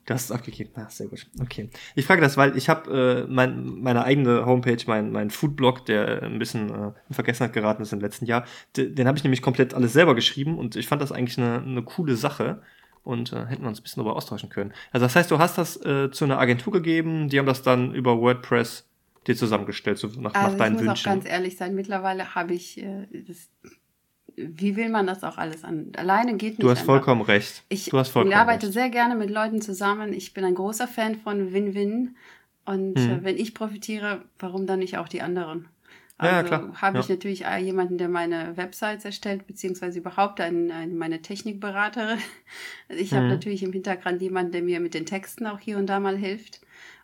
Du hast es abgegeben. Ah, sehr gut. Okay. Ich frage das, weil ich habe äh, mein, meine eigene Homepage, mein, mein Foodblog, der ein bisschen äh, in Vergessenheit geraten ist im letzten Jahr, den, den habe ich nämlich komplett alles selber geschrieben und ich fand das eigentlich eine, eine coole Sache und äh, hätten wir uns ein bisschen darüber austauschen können. Also das heißt, du hast das äh, zu einer Agentur gegeben, die haben das dann über WordPress dir zusammengestellt, so nach, Also nach ich deinen muss auch Wünschen. ganz ehrlich sein, mittlerweile habe ich äh, das, wie will man das auch alles an? Alleine geht nicht. Du hast einfach. vollkommen recht. Ich du hast vollkommen arbeite recht. sehr gerne mit Leuten zusammen. Ich bin ein großer Fan von Win-Win. Und Mhm. äh, wenn ich profitiere, warum dann nicht auch die anderen? Ja, ja, Also klar. habe ich Ja. natürlich äh, jemanden, der meine Websites erstellt, beziehungsweise überhaupt einen, einen, meine Technikberaterin. <laughs> Ich habe Mhm. natürlich im Hintergrund jemanden, der mir mit den Texten auch hier und da mal hilft.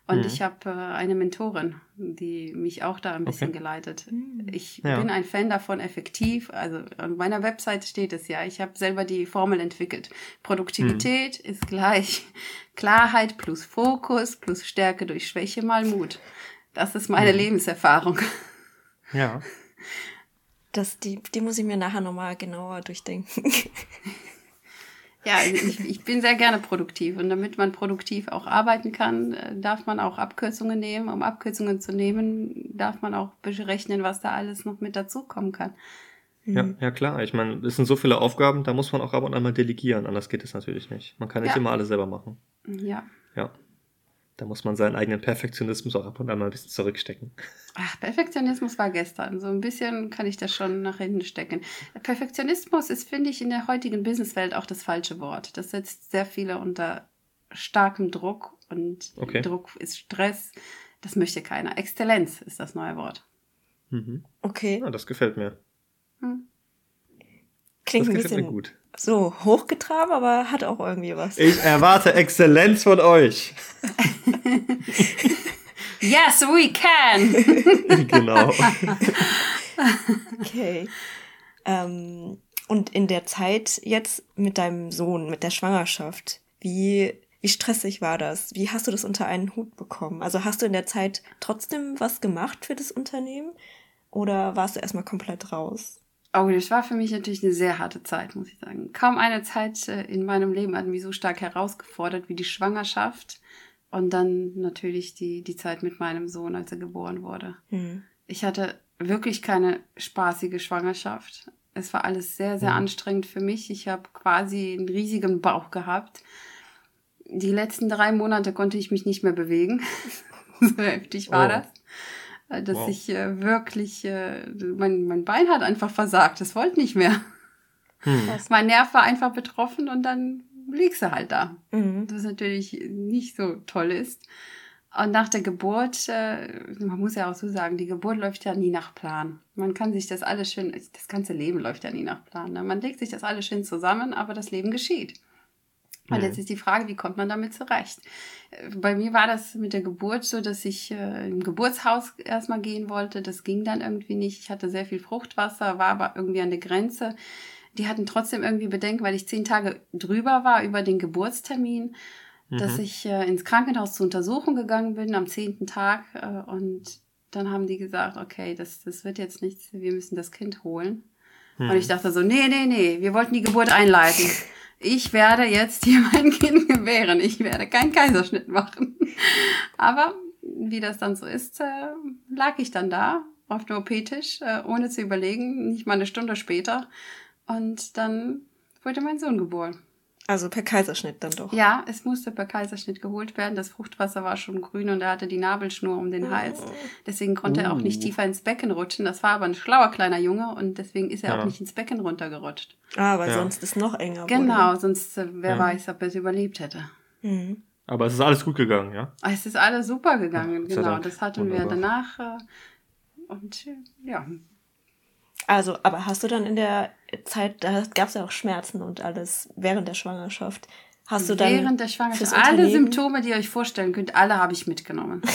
Und Mhm. ich habe äh, eine Mentorin, die mich auch da ein bisschen Okay. geleitet. Mhm. Ich Ja. bin ein Fan davon, effektiv. Also an meiner Website steht es ja. Ich habe selber die Formel entwickelt. Produktivität Mhm. ist gleich <laughs> Klarheit plus Fokus plus Stärke durch Schwäche mal Mut. Das ist meine Mhm. Lebenserfahrung. Ja. Das, die, die muss ich mir nachher nochmal genauer durchdenken. <laughs> Ja, also ich, ich bin sehr gerne produktiv und damit man produktiv auch arbeiten kann, äh, darf man auch Abkürzungen nehmen. Um Abkürzungen zu nehmen, darf man auch berechnen, was da alles noch mit dazukommen kann. Ja, Mhm. ja klar. Ich meine, es sind so viele Aufgaben, da muss man auch ab und an mal delegieren, anders geht es natürlich nicht. Man kann nicht Ja. immer alles selber machen. Ja. Ja. Da muss man seinen eigenen Perfektionismus auch ab und an mal ein bisschen zurückstecken. Ach, Perfektionismus war gestern. So ein bisschen kann ich das schon nach hinten stecken. Perfektionismus ist, finde ich, in der heutigen Businesswelt auch das falsche Wort. Das setzt sehr viele unter starkem Druck und Okay. Druck ist Stress. Das möchte keiner. Exzellenz ist das neue Wort. Mhm. Okay, Ja, das gefällt mir. Hm. Klingt das ein bisschen gut. so hochgetragen, aber hat auch irgendwie was. Ich erwarte Exzellenz von euch. <laughs> Yes, we can! <laughs> genau. Okay. Ähm, und in der Zeit jetzt mit deinem Sohn, mit der Schwangerschaft, wie, wie stressig war das? Wie hast du das unter einen Hut bekommen? Also hast du in der Zeit trotzdem was gemacht für das Unternehmen oder warst du erstmal komplett raus? Oh, das war für mich natürlich eine sehr harte Zeit, muss ich sagen. Kaum eine Zeit äh, in meinem Leben hat mich so stark herausgefordert wie die Schwangerschaft und dann natürlich die, die Zeit mit meinem Sohn, als er geboren wurde. Hm. Ich hatte wirklich keine spaßige Schwangerschaft. Es war alles sehr, sehr Mhm. anstrengend für mich. Ich habe quasi einen riesigen Bauch gehabt. Die letzten drei Monate konnte ich mich nicht mehr bewegen. <laughs> so heftig war Oh. das. Äh, Dass Wow. ich äh, wirklich, äh, mein, mein Bein hat einfach versagt. Es wollte nicht mehr. Hm. Mein Nerv war einfach betroffen und dann liegst du halt da Mhm. was natürlich nicht so toll ist. Und nach der Geburt, äh, man muss ja auch so sagen, die Geburt läuft ja nie nach Plan. Man kann sich das alles schön, das ganze Leben läuft ja nie nach Plan. Ne? Man legt sich das alles schön zusammen, aber das Leben geschieht. Und Mhm. jetzt ist die Frage, wie kommt man damit zurecht? Äh, Bei mir war das mit der Geburt so, dass ich äh, im Geburtshaus erstmal gehen wollte. Das ging dann irgendwie nicht. Ich hatte sehr viel Fruchtwasser, war aber irgendwie an der Grenze. Die hatten trotzdem irgendwie Bedenken, weil ich zehn Tage drüber war über den Geburtstermin, dass Mhm. ich äh, ins Krankenhaus zur Untersuchung gegangen bin am zehnten Tag. Äh, und dann haben die gesagt, okay, das, das wird jetzt nichts, wir müssen das Kind holen. Hm. Und ich dachte so, nee, nee, nee, wir wollten die Geburt einleiten. <laughs> Ich werde jetzt hier <laughs> mein Kind gebären. Ich werde keinen Kaiserschnitt machen. Aber wie das dann so ist, äh, lag ich dann da auf dem OP-Tisch, äh, ohne zu überlegen, nicht mal eine Stunde später. Und dann wurde mein Sohn geboren. Also per Kaiserschnitt dann doch. Ja, es musste per Kaiserschnitt geholt werden. Das Fruchtwasser war schon grün und er hatte die Nabelschnur um den Hals. Deswegen konnte er auch nicht Uh. tiefer ins Becken rutschen. Das war aber ein schlauer kleiner Junge und deswegen ist er Ja. auch nicht ins Becken runtergerutscht. Ah, weil Ja. sonst ist noch enger. Genau, sonst äh, wer Ja. weiß, ob er es überlebt hätte. Wurde. Mhm. Aber es ist alles gut gegangen, ja? Ah, Es ist alles super gegangen, genau. Das hatten wir Wunderbar. danach. Äh, und äh, ja, Also, aber hast du dann in der Zeit, da gab es ja auch Schmerzen und alles während der Schwangerschaft. Hast du dann während der Schwangerschaft, alle Symptome, die ihr euch vorstellen könnt, alle habe ich mitgenommen. <laughs>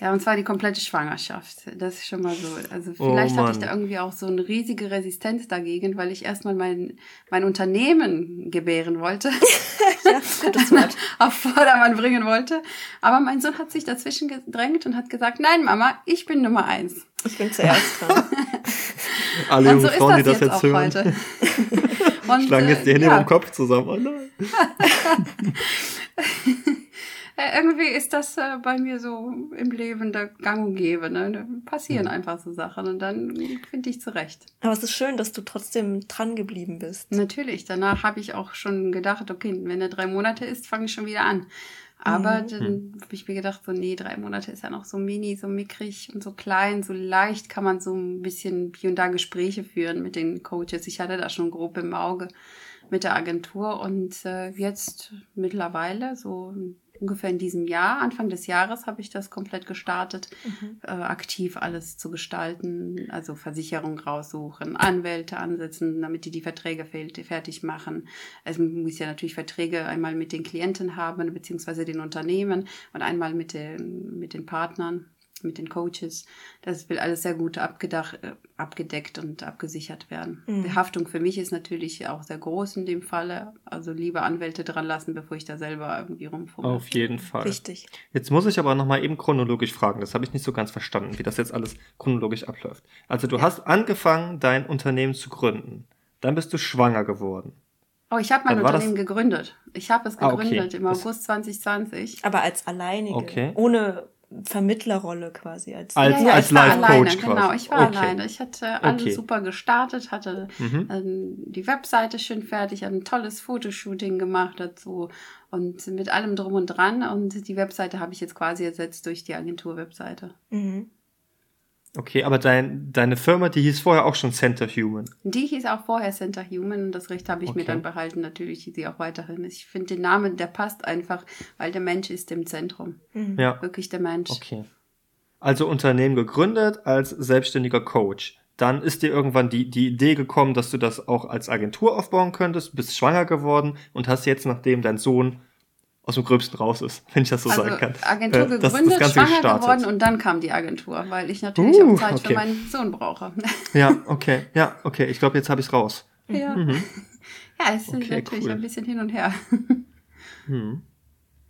Ja, und zwar die komplette Schwangerschaft. Das ist schon mal so. Also Oh vielleicht hatte ich da irgendwie auch so eine riesige Resistenz dagegen, weil ich erstmal mein, mein Unternehmen gebären wollte, <laughs> ja, gutes Wort. <laughs> auf Vordermann bringen wollte. Aber mein Sohn hat sich dazwischen gedrängt und hat gesagt, nein, Mama, ich bin Nummer eins. Ich bin zuerst dran. <laughs> Alle so jungen ist Frauen, die das jetzt jetzt hören, heute. Und, schlagen jetzt die äh, Hände ja. den Kopf zusammen. Oh nein. Äh, irgendwie ist das äh, bei mir so im Leben der Gang und Gäbe. Ne? Da passieren Mhm. einfach so Sachen und dann finde ich zurecht. Aber es ist schön, dass du trotzdem dran geblieben bist. Natürlich, danach habe ich auch schon gedacht, okay, wenn er drei Monate ist, fange ich schon wieder an. Aber Mhm. dann habe ich mir gedacht, so, nee, drei Monate ist ja noch so mini, so mickrig und so klein, so leicht kann man so ein bisschen hier und da Gespräche führen mit den Coaches. Ich hatte da schon grob im Auge mit der Agentur und äh, jetzt mittlerweile, so ungefähr in diesem Jahr, Anfang des Jahres, habe ich das komplett gestartet, mhm. äh, aktiv alles zu gestalten, also Versicherung raussuchen, Anwälte ansetzen, damit die die Verträge fertig machen. Also man muss ja natürlich Verträge einmal mit den Klienten haben, beziehungsweise den Unternehmen und einmal mit den, mit den Partnern mit den Coaches. Das will alles sehr gut abgedacht, äh, abgedeckt und abgesichert werden. Mhm. Die Haftung für mich ist natürlich auch sehr groß in dem Falle. Also lieber Anwälte dran lassen, bevor ich da selber irgendwie rumfummel. Auf jeden Fall. Richtig. Jetzt muss ich aber nochmal eben chronologisch fragen. Das habe ich nicht so ganz verstanden, wie das jetzt alles chronologisch abläuft. Also du ja. hast angefangen, dein Unternehmen zu gründen. Dann bist du schwanger geworden. Oh, ich habe mein Unternehmen gegründet. Ich habe es gegründet ah, okay. im August 2020. Aber als alleinige. Okay. Ohne Vermittlerrolle quasi als, als, ja, ja, als Life Coach alleine, quasi. Genau, ich war okay. alleine. Ich hatte alles okay. super gestartet, hatte mhm. ähm, die Webseite schön fertig, ein tolles Fotoshooting gemacht dazu und mit allem drum und dran. Und die Webseite habe ich jetzt quasi ersetzt durch die Agentur-Webseite. Mhm. Okay, aber dein, deine Firma, die hieß vorher auch schon Center Human. Die hieß auch vorher Center Human und das Recht habe ich okay. mir dann behalten, natürlich sie auch weiterhin. Ich finde den Namen, der passt einfach, weil der Mensch ist im Zentrum. Mhm. Ja. Wirklich der Mensch. Okay. Also Unternehmen gegründet als selbstständiger Coach. Dann ist dir irgendwann die, die Idee gekommen, dass du das auch als Agentur aufbauen könntest, bist schwanger geworden und hast jetzt, nachdem dein Sohn aus dem Gröbsten raus ist, wenn ich das so also sagen kann. Agentur äh, gegründet, das, das schwanger gestartet. geworden und dann kam die Agentur, weil ich natürlich uh, auch Zeit okay. für meinen Sohn brauche. <laughs> ja, okay, ja, okay. Ich glaube, jetzt habe ich es raus. Ja. Mhm. <laughs> ja, es sind okay, natürlich cool. ein bisschen hin und her. <laughs> Hm.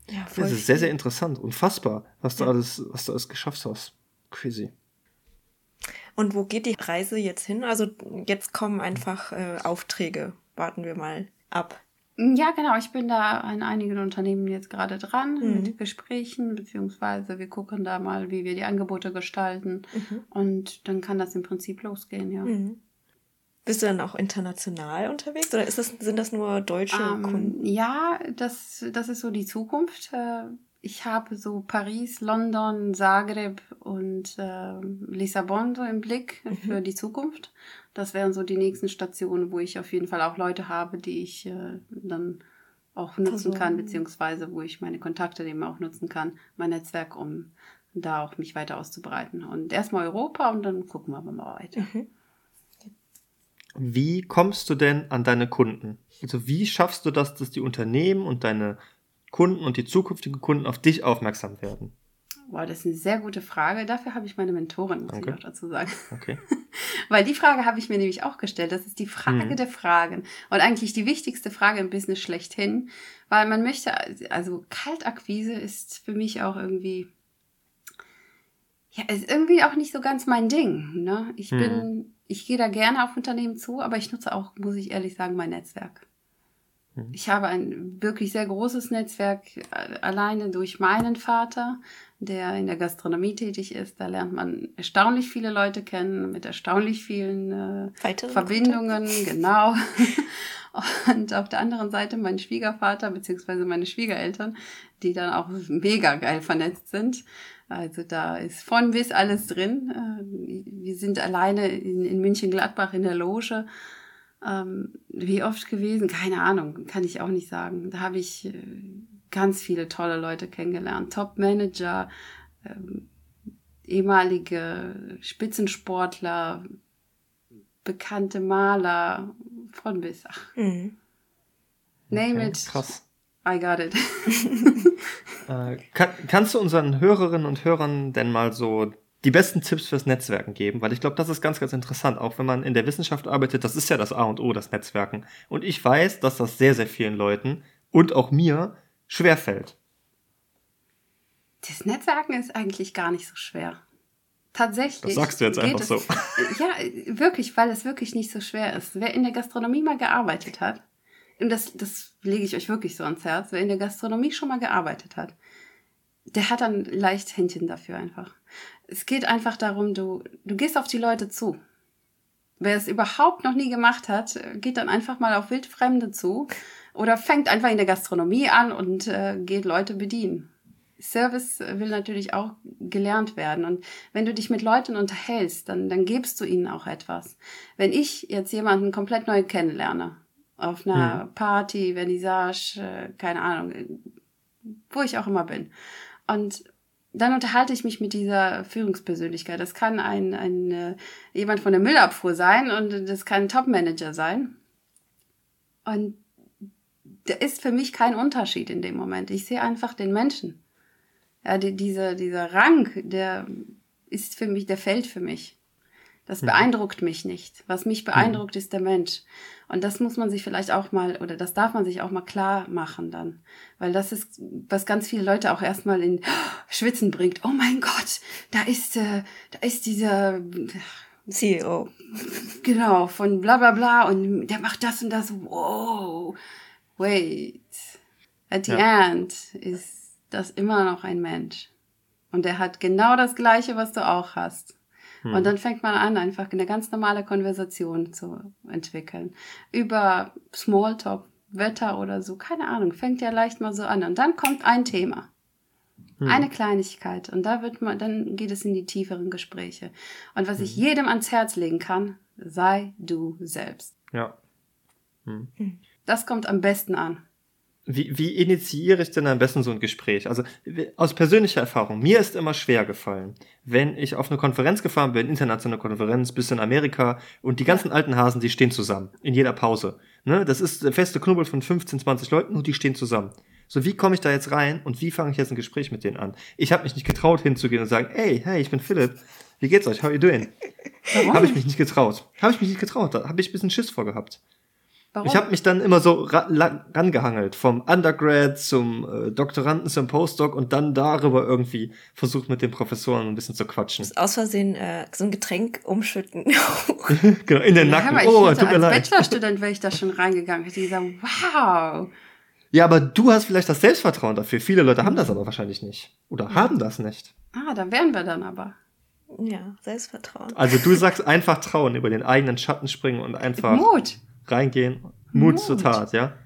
Ja, voll das ist sehr, sehr interessant. Unfassbar, was du alles, was du alles geschafft hast. Crazy. Und wo geht die Reise jetzt hin? Also jetzt kommen einfach äh, Aufträge. Warten wir mal ab. Ja, genau. Ich bin da an einigen Unternehmen jetzt gerade dran mhm. mit Gesprächen, beziehungsweise wir gucken da mal, wie wir die Angebote gestalten. Mhm. Und dann kann das im Prinzip losgehen, ja. Mhm. Bist du dann auch international unterwegs oder ist das, sind das nur deutsche ähm, Kunden? Ja, das, das ist so die Zukunft. Äh, ich habe so Paris, London, Zagreb und äh, Lissabon so im Blick mhm. für die Zukunft. Das wären so die nächsten Stationen, wo ich auf jeden Fall auch Leute habe, die ich äh, dann auch nutzen also, kann, beziehungsweise wo ich meine Kontakte eben auch nutzen kann, mein Netzwerk, um da auch mich weiter auszubreiten. Und erstmal Europa und dann gucken wir mal weiter. Mhm. Wie kommst du denn an deine Kunden? Also wie schaffst du das, dass die Unternehmen und deine Kunden und die zukünftigen Kunden auf dich aufmerksam werden? Boah, das ist eine sehr gute Frage. Dafür habe ich meine Mentorin, muss Danke. ich auch dazu sagen. Okay. <laughs> Weil die Frage habe ich mir nämlich auch gestellt. Das ist die Frage mhm. der Fragen. Und eigentlich die wichtigste Frage im Business schlechthin. Weil man möchte, also Kaltakquise ist für mich auch irgendwie, ja, ist irgendwie auch nicht so ganz mein Ding. Ne? Ich mhm. bin, ich gehe da gerne auf Unternehmen zu, aber ich nutze auch, muss ich ehrlich sagen, mein Netzwerk. Mhm. Ich habe ein wirklich sehr großes Netzwerk äh, alleine durch meinen Vater, der in der Gastronomie tätig ist. Da lernt man erstaunlich viele Leute kennen mit erstaunlich vielen äh, Verbindungen, Kontakte. genau. <laughs> Und auf der anderen Seite mein Schwiegervater beziehungsweise meine Schwiegereltern, die dann auch mega geil vernetzt sind. Also da ist von bis alles drin. Äh, wir sind alleine in, in München-Gladbach in der Loge ähm, wie oft gewesen? Keine Ahnung, kann ich auch nicht sagen. Da habe ich äh, ganz viele tolle Leute kennengelernt. Top-Manager, ähm, ehemalige Spitzensportler, bekannte Maler, von bis. Ach. Mhm. Name okay, it. Krass. I got it. <laughs> äh, kann, kannst du unseren Hörerinnen und Hörern denn mal so die besten Tipps fürs Netzwerken geben, weil ich glaube, das ist ganz, ganz interessant. Auch wenn man in der Wissenschaft arbeitet, das ist ja das A und O, das Netzwerken. Und ich weiß, dass das sehr, sehr vielen Leuten und auch mir schwerfällt. Das Netzwerken ist eigentlich gar nicht so schwer. Tatsächlich. Das sagst du jetzt einfach es, so. <laughs> Ja, wirklich, weil es wirklich nicht so schwer ist. Wer in der Gastronomie mal gearbeitet hat, und das, das lege ich euch wirklich so ans Herz, wer in der Gastronomie schon mal gearbeitet hat, der hat dann leicht Händchen dafür einfach. Es geht einfach darum, du, du gehst auf die Leute zu. Wer es überhaupt noch nie gemacht hat, geht dann einfach mal auf Wildfremde zu oder fängt einfach in der Gastronomie an und äh, geht Leute bedienen. Service will natürlich auch gelernt werden. Und wenn du dich mit Leuten unterhältst, dann, dann gibst du ihnen auch etwas. Wenn ich jetzt jemanden komplett neu kennenlerne, auf einer hm. Party, Vernissage, äh, keine Ahnung, wo ich auch immer bin. Und dann unterhalte ich mich mit dieser Führungspersönlichkeit. Das kann ein, ein äh, jemand von der Müllabfuhr sein und das kann ein Topmanager sein. Und da ist für mich kein Unterschied in dem Moment. Ich sehe einfach den Menschen. Ja, die, dieser, dieser Rang, der ist für mich, der fällt für mich. Das mhm. beeindruckt mich nicht. Was mich beeindruckt, mhm. ist der Mensch. Und das muss man sich vielleicht auch mal, oder das darf man sich auch mal klar machen dann. Weil das ist, was ganz viele Leute auch erstmal in <gasps> Schwitzen bringt. Oh mein Gott, da ist, äh, da ist dieser CEO. <laughs> Genau, von bla bla bla und der macht das und das. Wow. Wait. At the ja. end ist das immer noch ein Mensch. Und der hat genau das Gleiche, was du auch hast. Hm. Und dann fängt man an, einfach eine ganz normale Konversation zu entwickeln. Über Smalltalk, Wetter oder so, keine Ahnung, fängt ja leicht mal so an. Und dann kommt ein Thema. Hm. Eine Kleinigkeit. Und da wird man, dann geht es in die tieferen Gespräche. Und was hm. ich jedem ans Herz legen kann, sei du selbst. Ja. Hm. Das kommt am besten an. Wie, wie initiiere ich denn am besten so ein Gespräch? Also aus persönlicher Erfahrung, mir ist immer schwer gefallen, wenn ich auf eine Konferenz gefahren bin, internationale Konferenz, bis in Amerika und die ganzen alten Hasen, die stehen zusammen, in jeder Pause. Ne? Das ist der feste Knubbel von 15, 20 Leuten und die stehen zusammen. So, wie komme ich da jetzt rein und wie fange ich jetzt ein Gespräch mit denen an? Ich habe mich nicht getraut hinzugehen und sagen, ey, hey, ich bin Philipp, wie geht's euch? How you doing? <laughs> Habe ich mich nicht getraut. Habe ich mich nicht getraut. Da habe ich ein bisschen Schiss vorgehabt. Warum? Ich habe mich dann immer so ra rangehangelt, vom Undergrad zum äh, Doktoranden zum Postdoc und dann darüber irgendwie versucht mit den Professoren ein bisschen zu quatschen. Aus Versehen äh, so ein Getränk umschütten. <laughs> genau, in den Nacken. Ja, oh, tut mir leid. Als Bachelorstudent wäre ich da schon reingegangen. Hätte gesagt, wow. Ja, aber du hast vielleicht das Selbstvertrauen dafür. Viele Leute haben das aber wahrscheinlich nicht. Oder ja. haben das nicht. Ah, da wären wir dann aber. Ja, Selbstvertrauen. Also du sagst einfach trauen, über den eigenen Schatten springen und einfach. Mut reingehen. Mut, Mut. zur Tat, ja?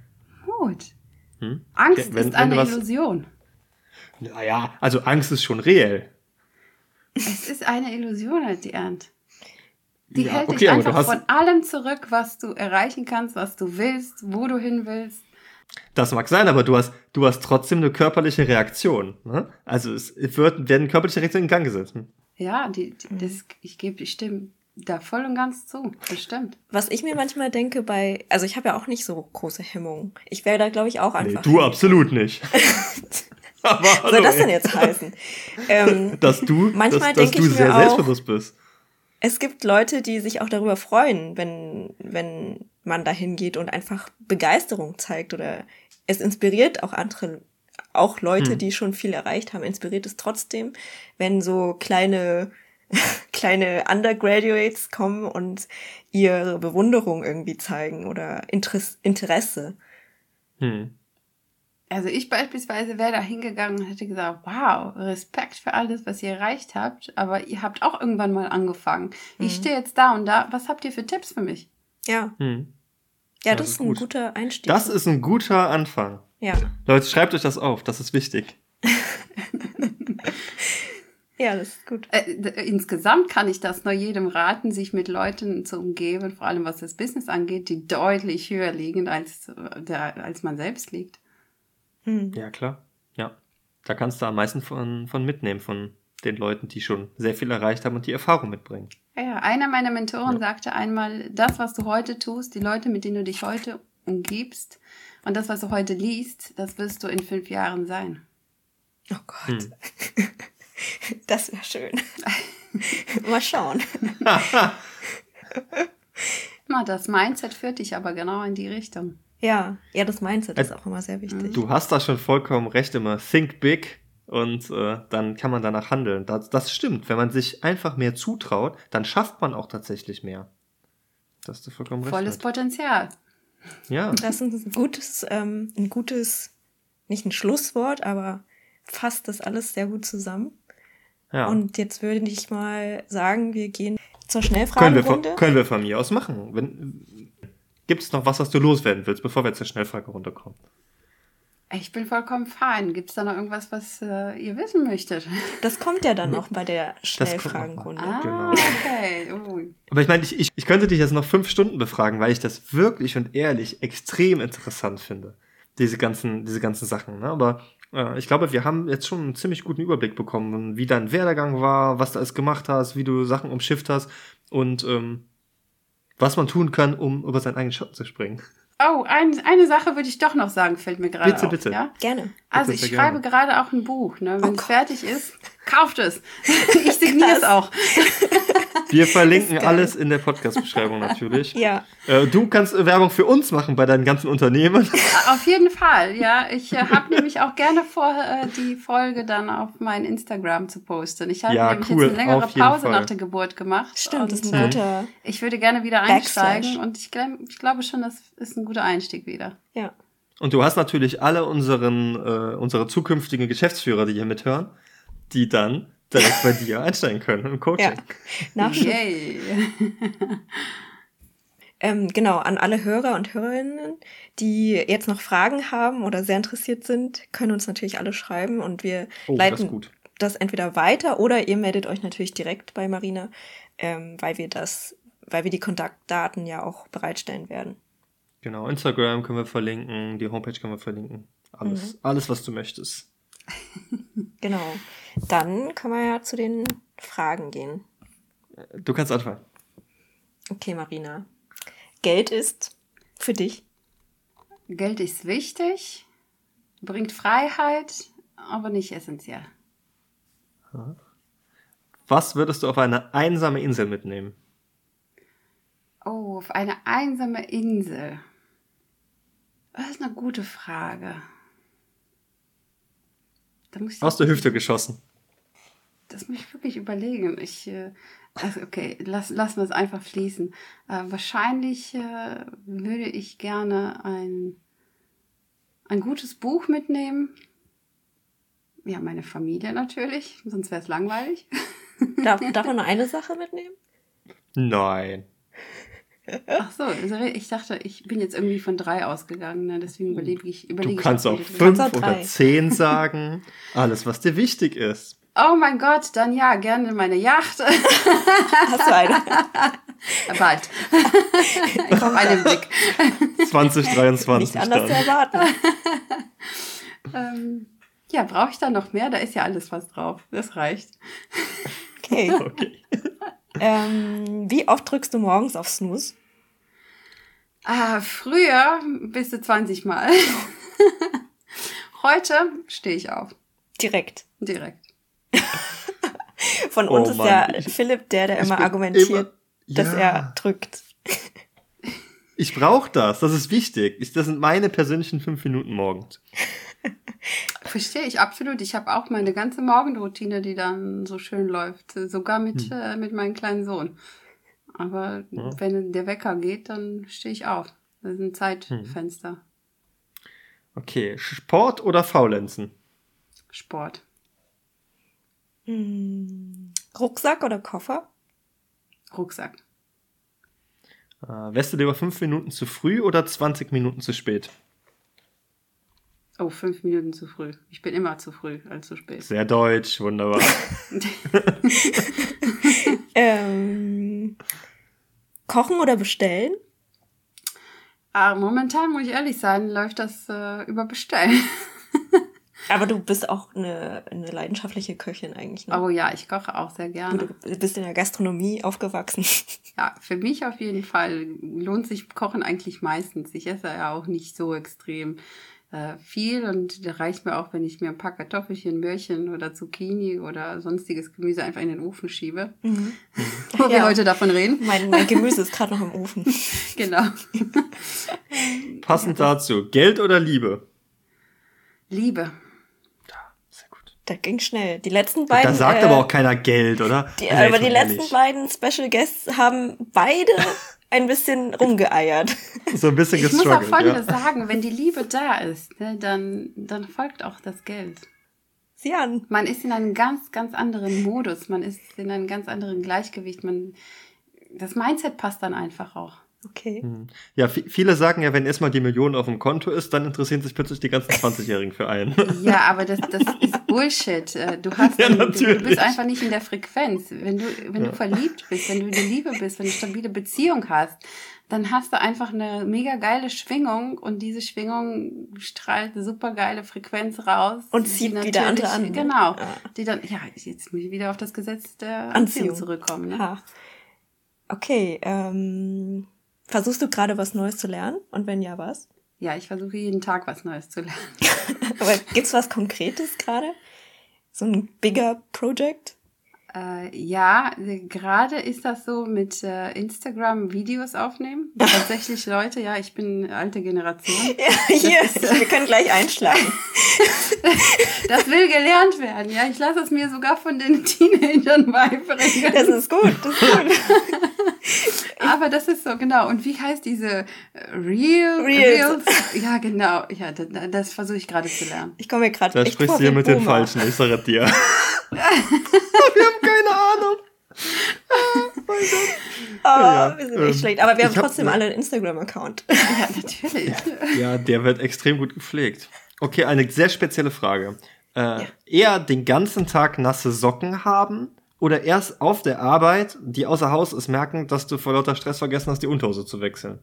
Mut. Hm? Angst wenn, ist eine was, Illusion. Naja, also Angst ist schon reell. Es ist eine Illusion, halt die Ernst. Die ja, hält okay, dich einfach von allem zurück, was du erreichen kannst, was du willst, wo du hin willst. Das mag sein, aber du hast, du hast trotzdem eine körperliche Reaktion. Ne? Also es wird, werden körperliche Reaktionen in Gang gesetzt. Hm? Ja, die, die, das, ich gebe, ich stimme da voll und ganz zu, bestimmt. Was ich mir manchmal denke bei, also ich habe ja auch nicht so große Hemmungen. Ich wäre da, glaube ich, auch einfach. Nee, du absolut nicht. <laughs> Aber Was soll das denn jetzt heißen? Ähm, <laughs> dass du, manchmal dass, dass du sehr auch, selbstbewusst bist. Es gibt Leute, die sich auch darüber freuen, wenn, wenn man da hingeht und einfach Begeisterung zeigt oder es inspiriert auch andere, auch Leute, hm. die schon viel erreicht haben, inspiriert es trotzdem, wenn so kleine <laughs> kleine Undergraduates kommen und ihre Bewunderung irgendwie zeigen oder Interesse. Hm. Also ich beispielsweise wäre da hingegangen und hätte gesagt, wow, Respekt für alles, was ihr erreicht habt, aber ihr habt auch irgendwann mal angefangen. Hm. Ich stehe jetzt da und da. Was habt ihr für Tipps für mich? Ja. Hm. Ja, das, das ist ein gut. guter Einstieg. Das ist ein guter Anfang. Ja. Leute, schreibt euch das auf, das ist wichtig. <laughs> Ja, das ist gut. Äh, insgesamt kann ich das nur jedem raten, sich mit Leuten zu umgeben, vor allem was das Business angeht, die deutlich höher liegen, als, der, als man selbst liegt. Hm. Ja, klar. Ja. Da kannst du am meisten von, von mitnehmen, von den Leuten, die schon sehr viel erreicht haben und die Erfahrung mitbringen. Ja, einer meiner Mentoren ja. sagte einmal, das, was du heute tust, die Leute, mit denen du dich heute umgibst und das, was du heute liest, das wirst du in fünf Jahren sein. Oh Gott. Hm. <laughs> <laughs> Das wäre schön. <laughs> Mal schauen. <laughs> Na, das Mindset führt dich aber genau in die Richtung. Ja, ja, das Mindset ist auch immer sehr wichtig. Du hast da schon vollkommen recht immer. Think big und äh, dann kann man danach handeln. Das, das stimmt. Wenn man sich einfach mehr zutraut, dann schafft man auch tatsächlich mehr. Das ist vollkommen recht. Volles Potenzial. Ja. Das ist ein gutes, ähm, ein gutes, nicht ein Schlusswort, aber fasst das alles sehr gut zusammen. Ja. Und jetzt würde ich mal sagen, wir gehen zur Schnellfragerunde. Können wir, können wir von mir aus machen. Wenn, gibt es noch was, was du loswerden willst, bevor wir zur Schnellfragerunde kommen? Ich bin vollkommen fein. Gibt es da noch irgendwas, was äh, ihr wissen möchtet? Das kommt ja dann noch bei der Schnellfragenrunde. Ah, genau. okay. Oh. Aber ich meine, ich, ich, ich könnte dich jetzt noch fünf Stunden befragen, weil ich das wirklich und ehrlich extrem interessant finde. diese ganzen, diese ganzen Sachen. Ne? Aber ich glaube, wir haben jetzt schon einen ziemlich guten Überblick bekommen, wie dein Werdegang war, was du alles gemacht hast, wie du Sachen umschifft hast und ähm, was man tun kann, um über seinen eigenen Schatten zu springen. Oh, ein, eine Sache würde ich doch noch sagen, fällt mir gerade Bitte, auf. bitte. Ja? Gerne. Also Bitte, ich schreibe gerne. gerade auch ein Buch. Ne? Wenn Oh es Gott. fertig ist, kauft es. ich signiere es auch. <laughs> Wir verlinken alles in der Podcast-Beschreibung natürlich. Ja. Äh, du kannst äh, Werbung für uns machen bei deinen ganzen Unternehmen. Auf jeden Fall, ja. Ich äh, habe nämlich auch gerne vor, äh, die Folge dann auf mein Instagram zu posten. Ich habe Ja, nämlich cool, jetzt eine längere Pause Fall. nach der Geburt gemacht. Stimmt, das ist ein äh, guter. Ich würde gerne wieder Backslash. einsteigen und ich, ich glaube schon, das ist ein guter Einstieg wieder. Ja. Und du hast natürlich alle unseren, äh, unsere zukünftigen Geschäftsführer, die hier mithören, die dann direkt bei dir einsteigen können im Coaching. Ja. Nachschub. Yay. <laughs> Ähm, genau, an alle Hörer und Hörerinnen, die jetzt noch Fragen haben oder sehr interessiert sind, können uns natürlich alle schreiben und wir Oh, das leiten gut. das entweder weiter oder ihr meldet euch natürlich direkt bei Marina, ähm, weil wir das, weil wir die Kontaktdaten ja auch bereitstellen werden. Genau, Instagram können wir verlinken, die Homepage können wir verlinken. Alles, Mhm. alles, was du möchtest. Genau. Dann können wir ja zu den Fragen gehen. Du kannst anfangen. Okay, Marina. Geld ist für dich Geld ist wichtig, bringt Freiheit, aber nicht essentiell. Was würdest du auf eine einsame Insel mitnehmen? Oh, auf eine einsame Insel. Das ist eine gute Frage. Da muss ich Aus der Hüfte geschossen. Das muss ich wirklich überlegen. Ich, äh, also okay, lass, lassen wir es einfach fließen. Äh, wahrscheinlich äh, würde ich gerne ein, ein gutes Buch mitnehmen. Ja, meine Familie natürlich, sonst wäre es langweilig. Darf, darf <laughs> man nur eine Sache mitnehmen? Nein. Ach so, also ich dachte, ich bin jetzt irgendwie von drei ausgegangen, ne? deswegen überlege ich. Du Überlege kannst ich auch fünf Kannst auch oder zehn sagen. Alles, was dir wichtig ist. Oh mein Gott, dann ja, gerne meine Yacht. <laughs> Hast du eine? <laughs> Bald. <laughs> ich habe einen Blick. 2023 Nicht anders zu dann. erwarten. Ähm, ja, brauche ich da noch mehr? Da ist ja alles was drauf. Das reicht. Okay. Okay. Ähm, wie oft drückst du morgens auf Snooze? Ah, früher bis zu 20 Mal. Heute stehe ich auf. Direkt. Direkt. <laughs> Von Oh uns ist Mann, ja Philipp der, der ich immer argumentiert, immer- dass Ja. er drückt. Ich brauche das. Das ist wichtig. Ich, das sind meine persönlichen fünf Minuten morgens. <laughs> Verstehe ich absolut. Ich habe auch meine ganze Morgenroutine, die dann so schön läuft. Sogar mit, äh, mit meinem kleinen Sohn. Aber Ja. wenn der Wecker geht, dann stehe ich auf. Das ist ein Zeitfenster. Okay. Sport oder Faulenzen? Sport. Hm. Rucksack oder Koffer? Rucksack. Äh, wärst du lieber fünf Minuten zu früh oder 20 Minuten zu spät? Oh, fünf Minuten zu früh. Ich bin immer zu früh als zu spät. Sehr deutsch, wunderbar. <laughs> <laughs> Ähm, kochen oder bestellen? Ah, momentan, muss ich ehrlich sein, läuft das äh, über Bestellen. Aber du bist auch eine, eine leidenschaftliche Köchin eigentlich. Ne? Oh ja, ich koche auch sehr gerne. Du bist in der Gastronomie aufgewachsen. <laughs> Ja, für mich auf jeden Fall lohnt sich Kochen eigentlich meistens. Ich esse ja auch nicht so extrem äh, viel und da reicht mir auch, wenn ich mir ein paar Kartoffelchen, Möhrchen oder Zucchini oder sonstiges Gemüse einfach in den Ofen schiebe. Mhm. <laughs> Wo wir Ja. heute davon reden. Mein, mein Gemüse ist gerade noch im Ofen. <laughs> Genau. Passend dazu. Geld oder Liebe? Liebe. Das ging schnell. Die letzten beiden. Da sagt äh, aber auch keiner Geld, oder? Die, Also aber die mal letzten ehrlich. beiden Special Guests haben beide <laughs> ein bisschen rumgeeiert. So ein bisschen Ich muss auch. Folgendes Ja. sagen, wenn die Liebe da ist, ne, dann, dann folgt auch das Geld. Sieh an. Man ist in einem ganz, ganz anderen Modus. Man ist in einem ganz anderen Gleichgewicht. Man, das Mindset passt dann einfach auch. Okay. Hm. Ja, vi- viele sagen ja, wenn erstmal die Million auf dem Konto ist, dann interessieren sich plötzlich die ganzen 20-Jährigen für einen. Ja, aber das, das <laughs> Bullshit. Äh, Du hast, Ja, du, bist einfach nicht in der Frequenz. Wenn du, wenn Ja. du verliebt bist, wenn du in der Liebe bist, wenn du eine stabile Beziehung hast, dann hast du einfach eine mega geile Schwingung und diese Schwingung strahlt eine super geile Frequenz raus. Und die zieht wieder andere an? Genau. Ja. Die dann, ja, jetzt muss ich wieder auf das Gesetz der Anziehung. Anziehung zurückkommen. Ne? Ha. Okay, ähm, versuchst du gerade was Neues zu lernen? Und wenn ja, was? Ja, ich versuche jeden Tag was Neues zu lernen. <laughs> Aber gibt's was Konkretes gerade? So ein bigger Project? Äh, ja, äh, gerade ist das so mit äh, Instagram Videos aufnehmen. <laughs> Tatsächlich Leute, ja, ich bin alte Generation. <laughs> Ja, hier, wir können gleich einschlagen. <laughs> Das will gelernt werden, ja. Ich lasse es mir sogar von den Teenagern beibringen. Das ist gut, das ist gut. Aber das ist so, genau. Und wie heißt diese äh, Real? Reels. Ja, genau. Ja, das, das versuche ich gerade zu lernen. Ich komme mir gerade Da sprichst vor du hier mit ein den Boomer. Falschen, ich sage dir. Wir haben keine Ahnung. Ah, Ja, wir sind ähm, echt schlecht. Aber wir haben hab- trotzdem alle einen Instagram-Account. Ja, <laughs> natürlich. Ja, der wird extrem gut gepflegt. Okay, eine sehr spezielle Frage. Äh, Eher den ganzen Tag nasse Socken haben oder erst auf der Arbeit, die außer Haus ist, merken, dass du vor lauter Stress vergessen hast, die Unterhose zu wechseln?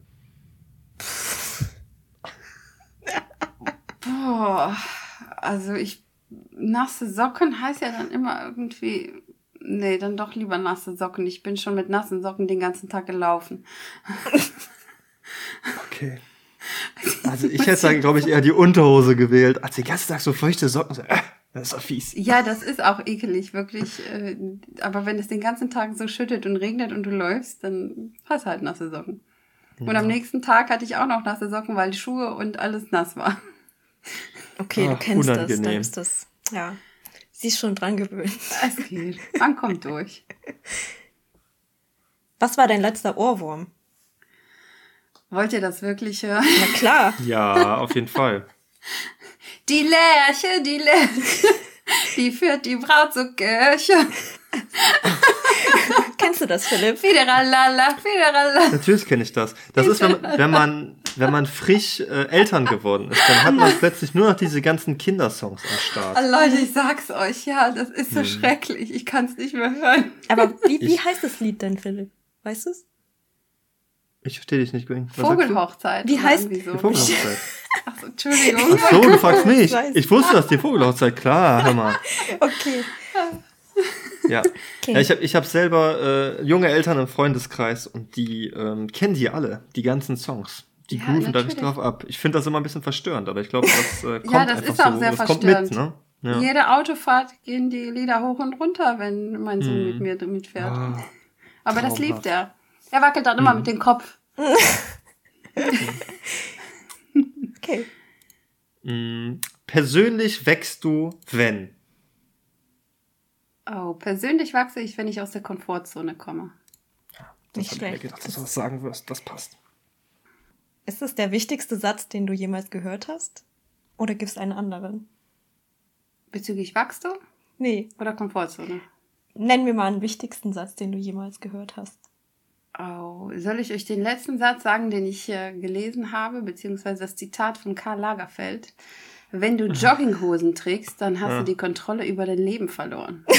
Boah, also ich, nasse Socken heißt ja dann immer irgendwie, nee, dann doch lieber nasse Socken. Ich bin schon mit nassen Socken den ganzen Tag gelaufen. <laughs> Okay. Also ich hätte, glaube ich, eher die Unterhose gewählt, als den ganzen Tag so feuchte Socken. So, äh, das ist doch fies. Ja, das ist auch ekelig, wirklich. äh, Aber wenn es den ganzen Tag so schüttet und regnet und du läufst, dann hast du halt nasse Socken. Und am nächsten Tag hatte ich auch noch nasse Socken, weil die Schuhe und alles nass war. Okay, Ah, du kennst das, unangenehm. dann ist das, ja. Sie ist schon dran gewöhnt. Es geht. Man kommt durch. Was war dein letzter Ohrwurm? Wollt ihr das wirklich hören? Na klar. Ja, auf jeden Fall. Die Lerche, die Lerche, die führt die Braut zur Kirche. Kennst du das, Philipp? Fideralala, fideralala. Natürlich kenne ich das. Das ist, wenn, wenn man, wenn man frisch äh, Eltern geworden ist, dann hat man plötzlich nur noch diese ganzen Kindersongs am Start. Oh, Leute, ich sag's euch, ja, das ist so schrecklich. Ich kann's nicht mehr hören. Aber wie, wie Ich- heißt das Lied denn, Philipp? Weißt du es? Ich verstehe dich nicht, du? Vogelhochzeit. Wie heißt- so. Die Vogelhochzeit. <laughs> Ach so, Entschuldigung. Ach so, du fragst mich. Ich wusste das, die Vogelhochzeit, klar, hör mal. <laughs> Okay. Ja. Okay. ja ich habe ich hab selber äh, junge Eltern im Freundeskreis und die ähm, kennen die alle, die ganzen Songs. Die Ja, grooven da natürlich. drauf ab. Ich finde das immer ein bisschen verstörend, aber ich glaube, das äh, <laughs> kommt Ja, das einfach ist auch so. sehr das kommt mit, verstörend. ne? Ja. Jede Autofahrt gehen die Lieder hoch und runter, wenn mein Sohn Mhm. mit mir mitfährt. Ah, Aber das traumhaft. liebt er. Er wackelt dann immer Mhm. mit dem Kopf. <laughs> Okay. mh, persönlich wächst du, wenn? Oh, persönlich wachse ich, wenn ich aus der Komfortzone komme. Das Nicht hab ich mir schlecht. gedacht, dass du das sagen wirst. Das passt. Ist das der wichtigste Satz, den du jemals gehört hast? Oder gibt es einen anderen? Bezüglich Wachstum Nee. oder Komfortzone? Nenn mir mal einen wichtigsten Satz, den du jemals gehört hast. Oh, soll ich euch den letzten Satz sagen, den ich äh, gelesen habe, beziehungsweise das Zitat von Karl Lagerfeld? Wenn du Jogginghosen trägst, dann hast Ja. du die Kontrolle über dein Leben verloren. <laughs>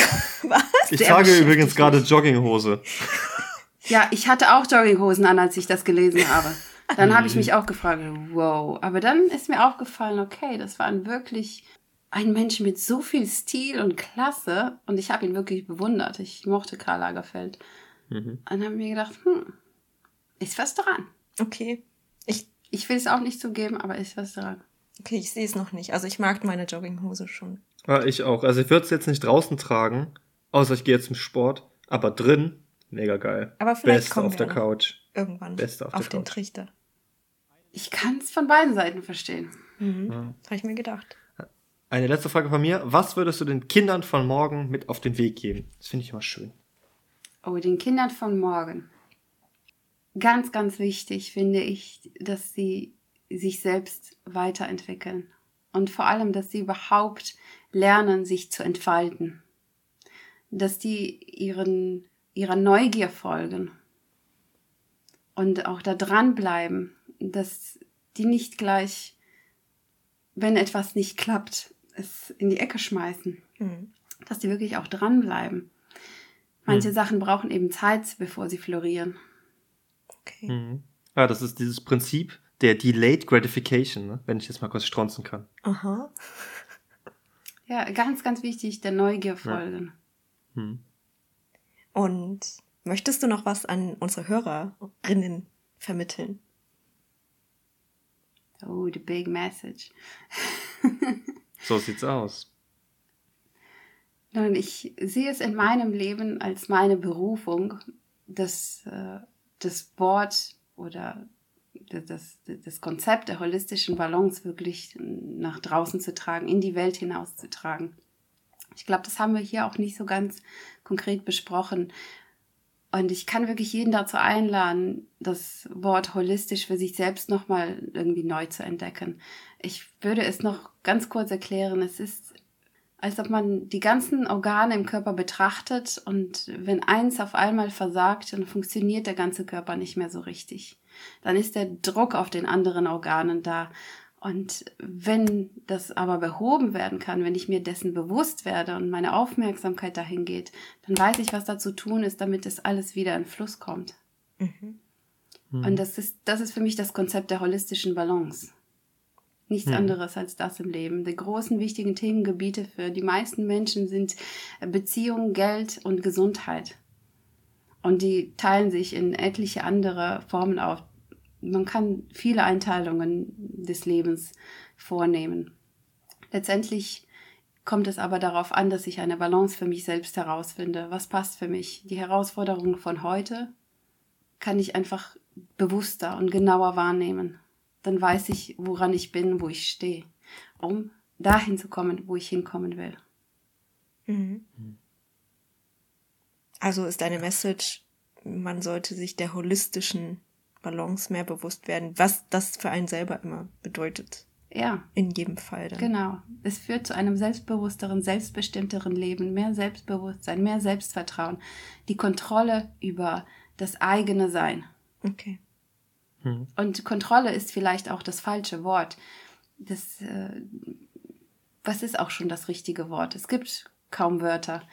Ich Der trage übrigens gerade. Jogginghose. Ja, ich hatte auch Jogginghosen an, als ich das gelesen habe. <laughs> Dann habe ich mich auch gefragt, wow. Aber dann ist mir aufgefallen, okay, das war ein wirklich ein Mensch mit so viel Stil und Klasse und ich habe ihn wirklich bewundert. Ich mochte Karl Lagerfeld. Mhm. Und habe mir gedacht, hm, ist was dran. Okay. Ich, Ich will es auch nicht zugeben, aber ist was dran. okay, ich sehe es noch nicht. Also ich mag meine Jogginghose schon. Ja, ich auch. Also ich würde es jetzt nicht draußen tragen, außer ich gehe jetzt zum Sport. Aber drin, mega geil. Aber vielleicht Beste kommen auf wir der noch Couch. irgendwann Beste auf auf, der den Couch. Trichter. Ich kann es von beiden Seiten verstehen. Mhm. Ja. Habe ich mir gedacht. Eine letzte Frage von mir. Was würdest du den Kindern von morgen mit auf den Weg geben? Das finde ich immer schön. Oh, den Kindern von morgen. Ganz, ganz wichtig finde ich, dass sie sich selbst weiterentwickeln. Und vor allem, dass sie überhaupt lernen, sich zu entfalten. Dass die ihren, ihrer Neugier folgen. Und auch da dranbleiben. Dass die nicht gleich, wenn etwas nicht klappt, es in die Ecke schmeißen. Mhm. Dass die wirklich auch dranbleiben. Manche mhm. Sachen brauchen eben Zeit, bevor sie florieren. Okay. Mhm. Ja, das ist dieses Prinzip der Delayed Gratification, ne? wenn ich jetzt mal kurz stronzen kann. Aha. <laughs> Ja, ganz, ganz wichtig, der Neugier folgen. Ja. Hm. Und möchtest du noch was an unsere Hörerinnen vermitteln? Oh, the big message. so sieht's aus. Nun, ich sehe es in meinem Leben als meine Berufung, das, äh, das Wort oder das, das Konzept der holistischen Balance wirklich nach draußen zu tragen, in die Welt hinauszutragen. Ich glaube, das haben wir hier auch nicht so ganz konkret besprochen. Und ich kann wirklich jeden dazu einladen, das Wort holistisch für sich selbst nochmal irgendwie neu zu entdecken. Ich würde es noch ganz kurz erklären. Es ist, als ob man die ganzen Organe im Körper betrachtet und wenn eins auf einmal versagt, dann funktioniert der ganze Körper nicht mehr so richtig. Dann ist der Druck auf den anderen Organen da. Und wenn das aber behoben werden kann, wenn ich mir dessen bewusst werde und meine Aufmerksamkeit dahin geht, dann weiß ich, was da zu tun ist, damit es alles wieder in Fluss kommt. Mhm. Mhm. Und das ist, das ist für mich das Konzept der holistischen Balance. Nichts mhm. anderes als das im Leben. Die großen, wichtigen Themengebiete für die meisten Menschen sind Beziehung, Geld und Gesundheit. Und die teilen sich in etliche andere Formen auf man kann viele Einteilungen des Lebens vornehmen. Letztendlich kommt es aber darauf an, dass ich eine Balance für mich selbst herausfinde. Was passt für mich? Die Herausforderungen von heute kann ich einfach bewusster und genauer wahrnehmen. Dann weiß ich, woran ich bin, wo ich stehe, um dahin zu kommen, wo ich hinkommen will. Mhm. Also ist deine Message, man sollte sich der holistischen Balance mehr bewusst werden, was das für einen selber immer bedeutet. Ja. In jedem Fall dann. Genau. Es führt zu einem selbstbewussteren, selbstbestimmteren Leben, mehr Selbstbewusstsein, mehr Selbstvertrauen, die Kontrolle über das eigene Sein. Okay. Hm. Und Kontrolle ist vielleicht auch das falsche Wort. Das, äh, was ist auch schon das richtige Wort? Es gibt kaum Wörter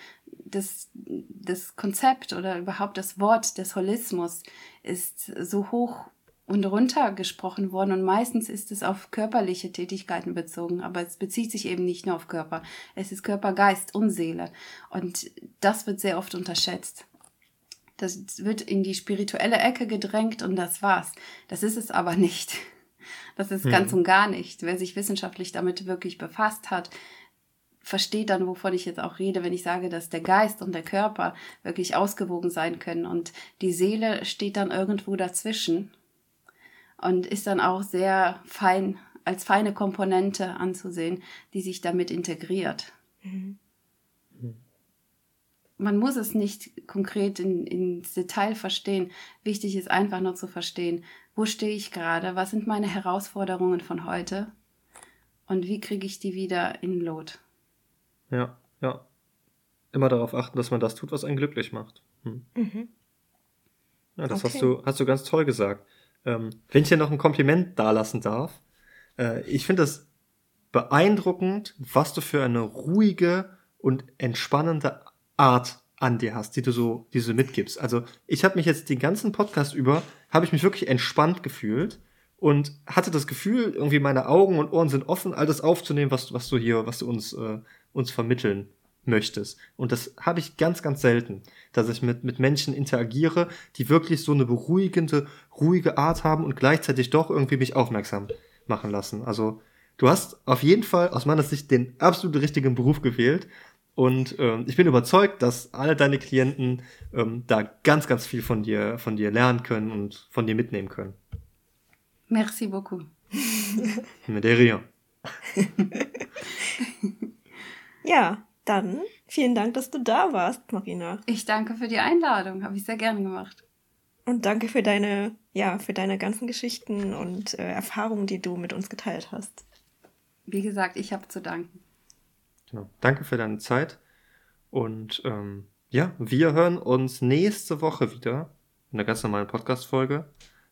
das, das Konzept oder überhaupt das Wort des Holismus ist so hoch und runter gesprochen worden und meistens ist es auf körperliche Tätigkeiten bezogen, aber es bezieht sich eben nicht nur auf Körper. Es ist Körper, Geist und Seele und das wird sehr oft unterschätzt. Das wird in die spirituelle Ecke gedrängt und das war's. Das ist es aber nicht. Das ist ganz mhm. und gar nicht. Wer sich wissenschaftlich damit wirklich befasst hat, versteht dann, wovon ich jetzt auch rede, wenn ich sage, dass der Geist und der Körper wirklich ausgewogen sein können und die Seele steht dann irgendwo dazwischen und ist dann auch sehr fein, als feine Komponente anzusehen, die sich damit integriert. Mhm. Man muss es nicht konkret in, ins Detail verstehen. Wichtig ist einfach nur zu verstehen, wo stehe ich gerade, was sind meine Herausforderungen von heute und wie kriege ich die wieder in Lot. Ja, ja. Immer darauf achten, dass man das tut, was einen glücklich macht. Hm. Mhm. Ja, das okay. hast, du, hast du ganz toll gesagt. Ähm, wenn ich dir noch ein Kompliment dalassen darf, äh, ich finde es beeindruckend, was du für eine ruhige und entspannende Art an dir hast, die du so, die du mitgibst. Also ich habe mich jetzt den ganzen Podcast über, habe ich mich wirklich entspannt gefühlt und hatte das Gefühl, irgendwie meine Augen und Ohren sind offen, all das aufzunehmen, was, was du hier, was du uns, äh, uns vermitteln möchtest. Und das habe ich ganz, ganz selten, dass ich mit, mit Menschen interagiere, die wirklich so eine beruhigende, ruhige Art haben und gleichzeitig doch irgendwie mich aufmerksam machen lassen. Also du hast auf jeden Fall aus meiner Sicht den absolut richtigen Beruf gewählt. Und ähm, ich bin überzeugt, dass alle deine Klienten ähm, da ganz, ganz viel von dir, von dir lernen können und von dir mitnehmen können. Merci beaucoup. Mais de rien. <laughs> ja, dann vielen Dank, dass du da warst, Marina. Ich danke für die Einladung, habe ich sehr gerne gemacht. Und danke für deine, ja, für deine ganzen Geschichten und äh, Erfahrungen, die du mit uns geteilt hast. Wie gesagt, ich habe zu danken. Genau. Danke für deine Zeit. Und ähm, ja, wir hören uns nächste Woche wieder in der ganz normalen Podcast-Folge.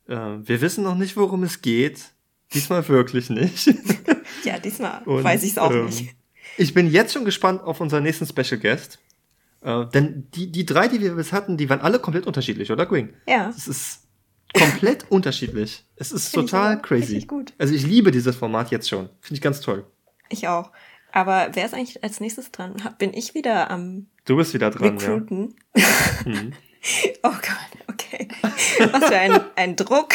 Äh, wir wissen noch nicht, worum es geht. Diesmal wirklich nicht. <laughs> ja, diesmal Und, weiß ich es auch ähm, nicht. Ich bin jetzt schon gespannt auf unseren nächsten Special Guest. Äh, denn die, die drei, die wir bis hatten, die waren alle komplett unterschiedlich, oder Gwing? Ja. Es ist komplett <laughs> unterschiedlich. Es ist Find ich total aber crazy. richtig gut. Also ich liebe dieses Format jetzt schon. Finde ich ganz toll. Ich auch. Aber wer ist eigentlich als nächstes dran? Bin ich wieder am Du bist wieder dran, Recruiten? ja. Mhm. <laughs> Oh Gott, okay. Was für ein, ein Druck.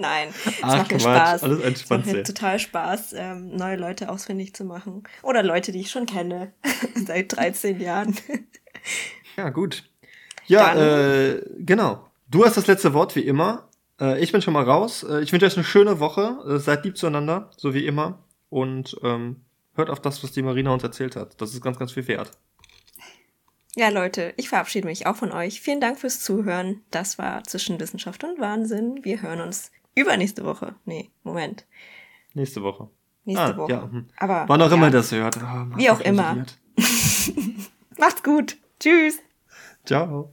Nein, <laughs> es Ach, macht mir Spaß. alles es entspannt macht mir sehr. total Spaß, ähm, neue Leute ausfindig zu machen. Oder Leute, die ich schon kenne. <laughs> Seit 13 Jahren. <laughs> Ja, gut. Ja, Dann- äh, genau. Du hast das letzte Wort, wie immer. Äh, ich bin schon mal raus. Äh, ich wünsche euch eine schöne Woche. Äh, seid lieb zueinander, so wie immer. Und ähm, hört auf das, was die Marina uns erzählt hat. Das ist ganz, ganz viel wert. Ja, Leute, ich verabschiede mich auch von euch. Vielen Dank fürs Zuhören. Das war zwischen Wissenschaft und Wahnsinn. Wir hören uns übernächste Woche. Nee, Moment. Nächste Woche. Nächste Ah, Woche. ja, hm. Aber Wann auch ja. immer das hört. Ah, Wie auch immer. <laughs> Macht's gut. Tschüss. Ciao.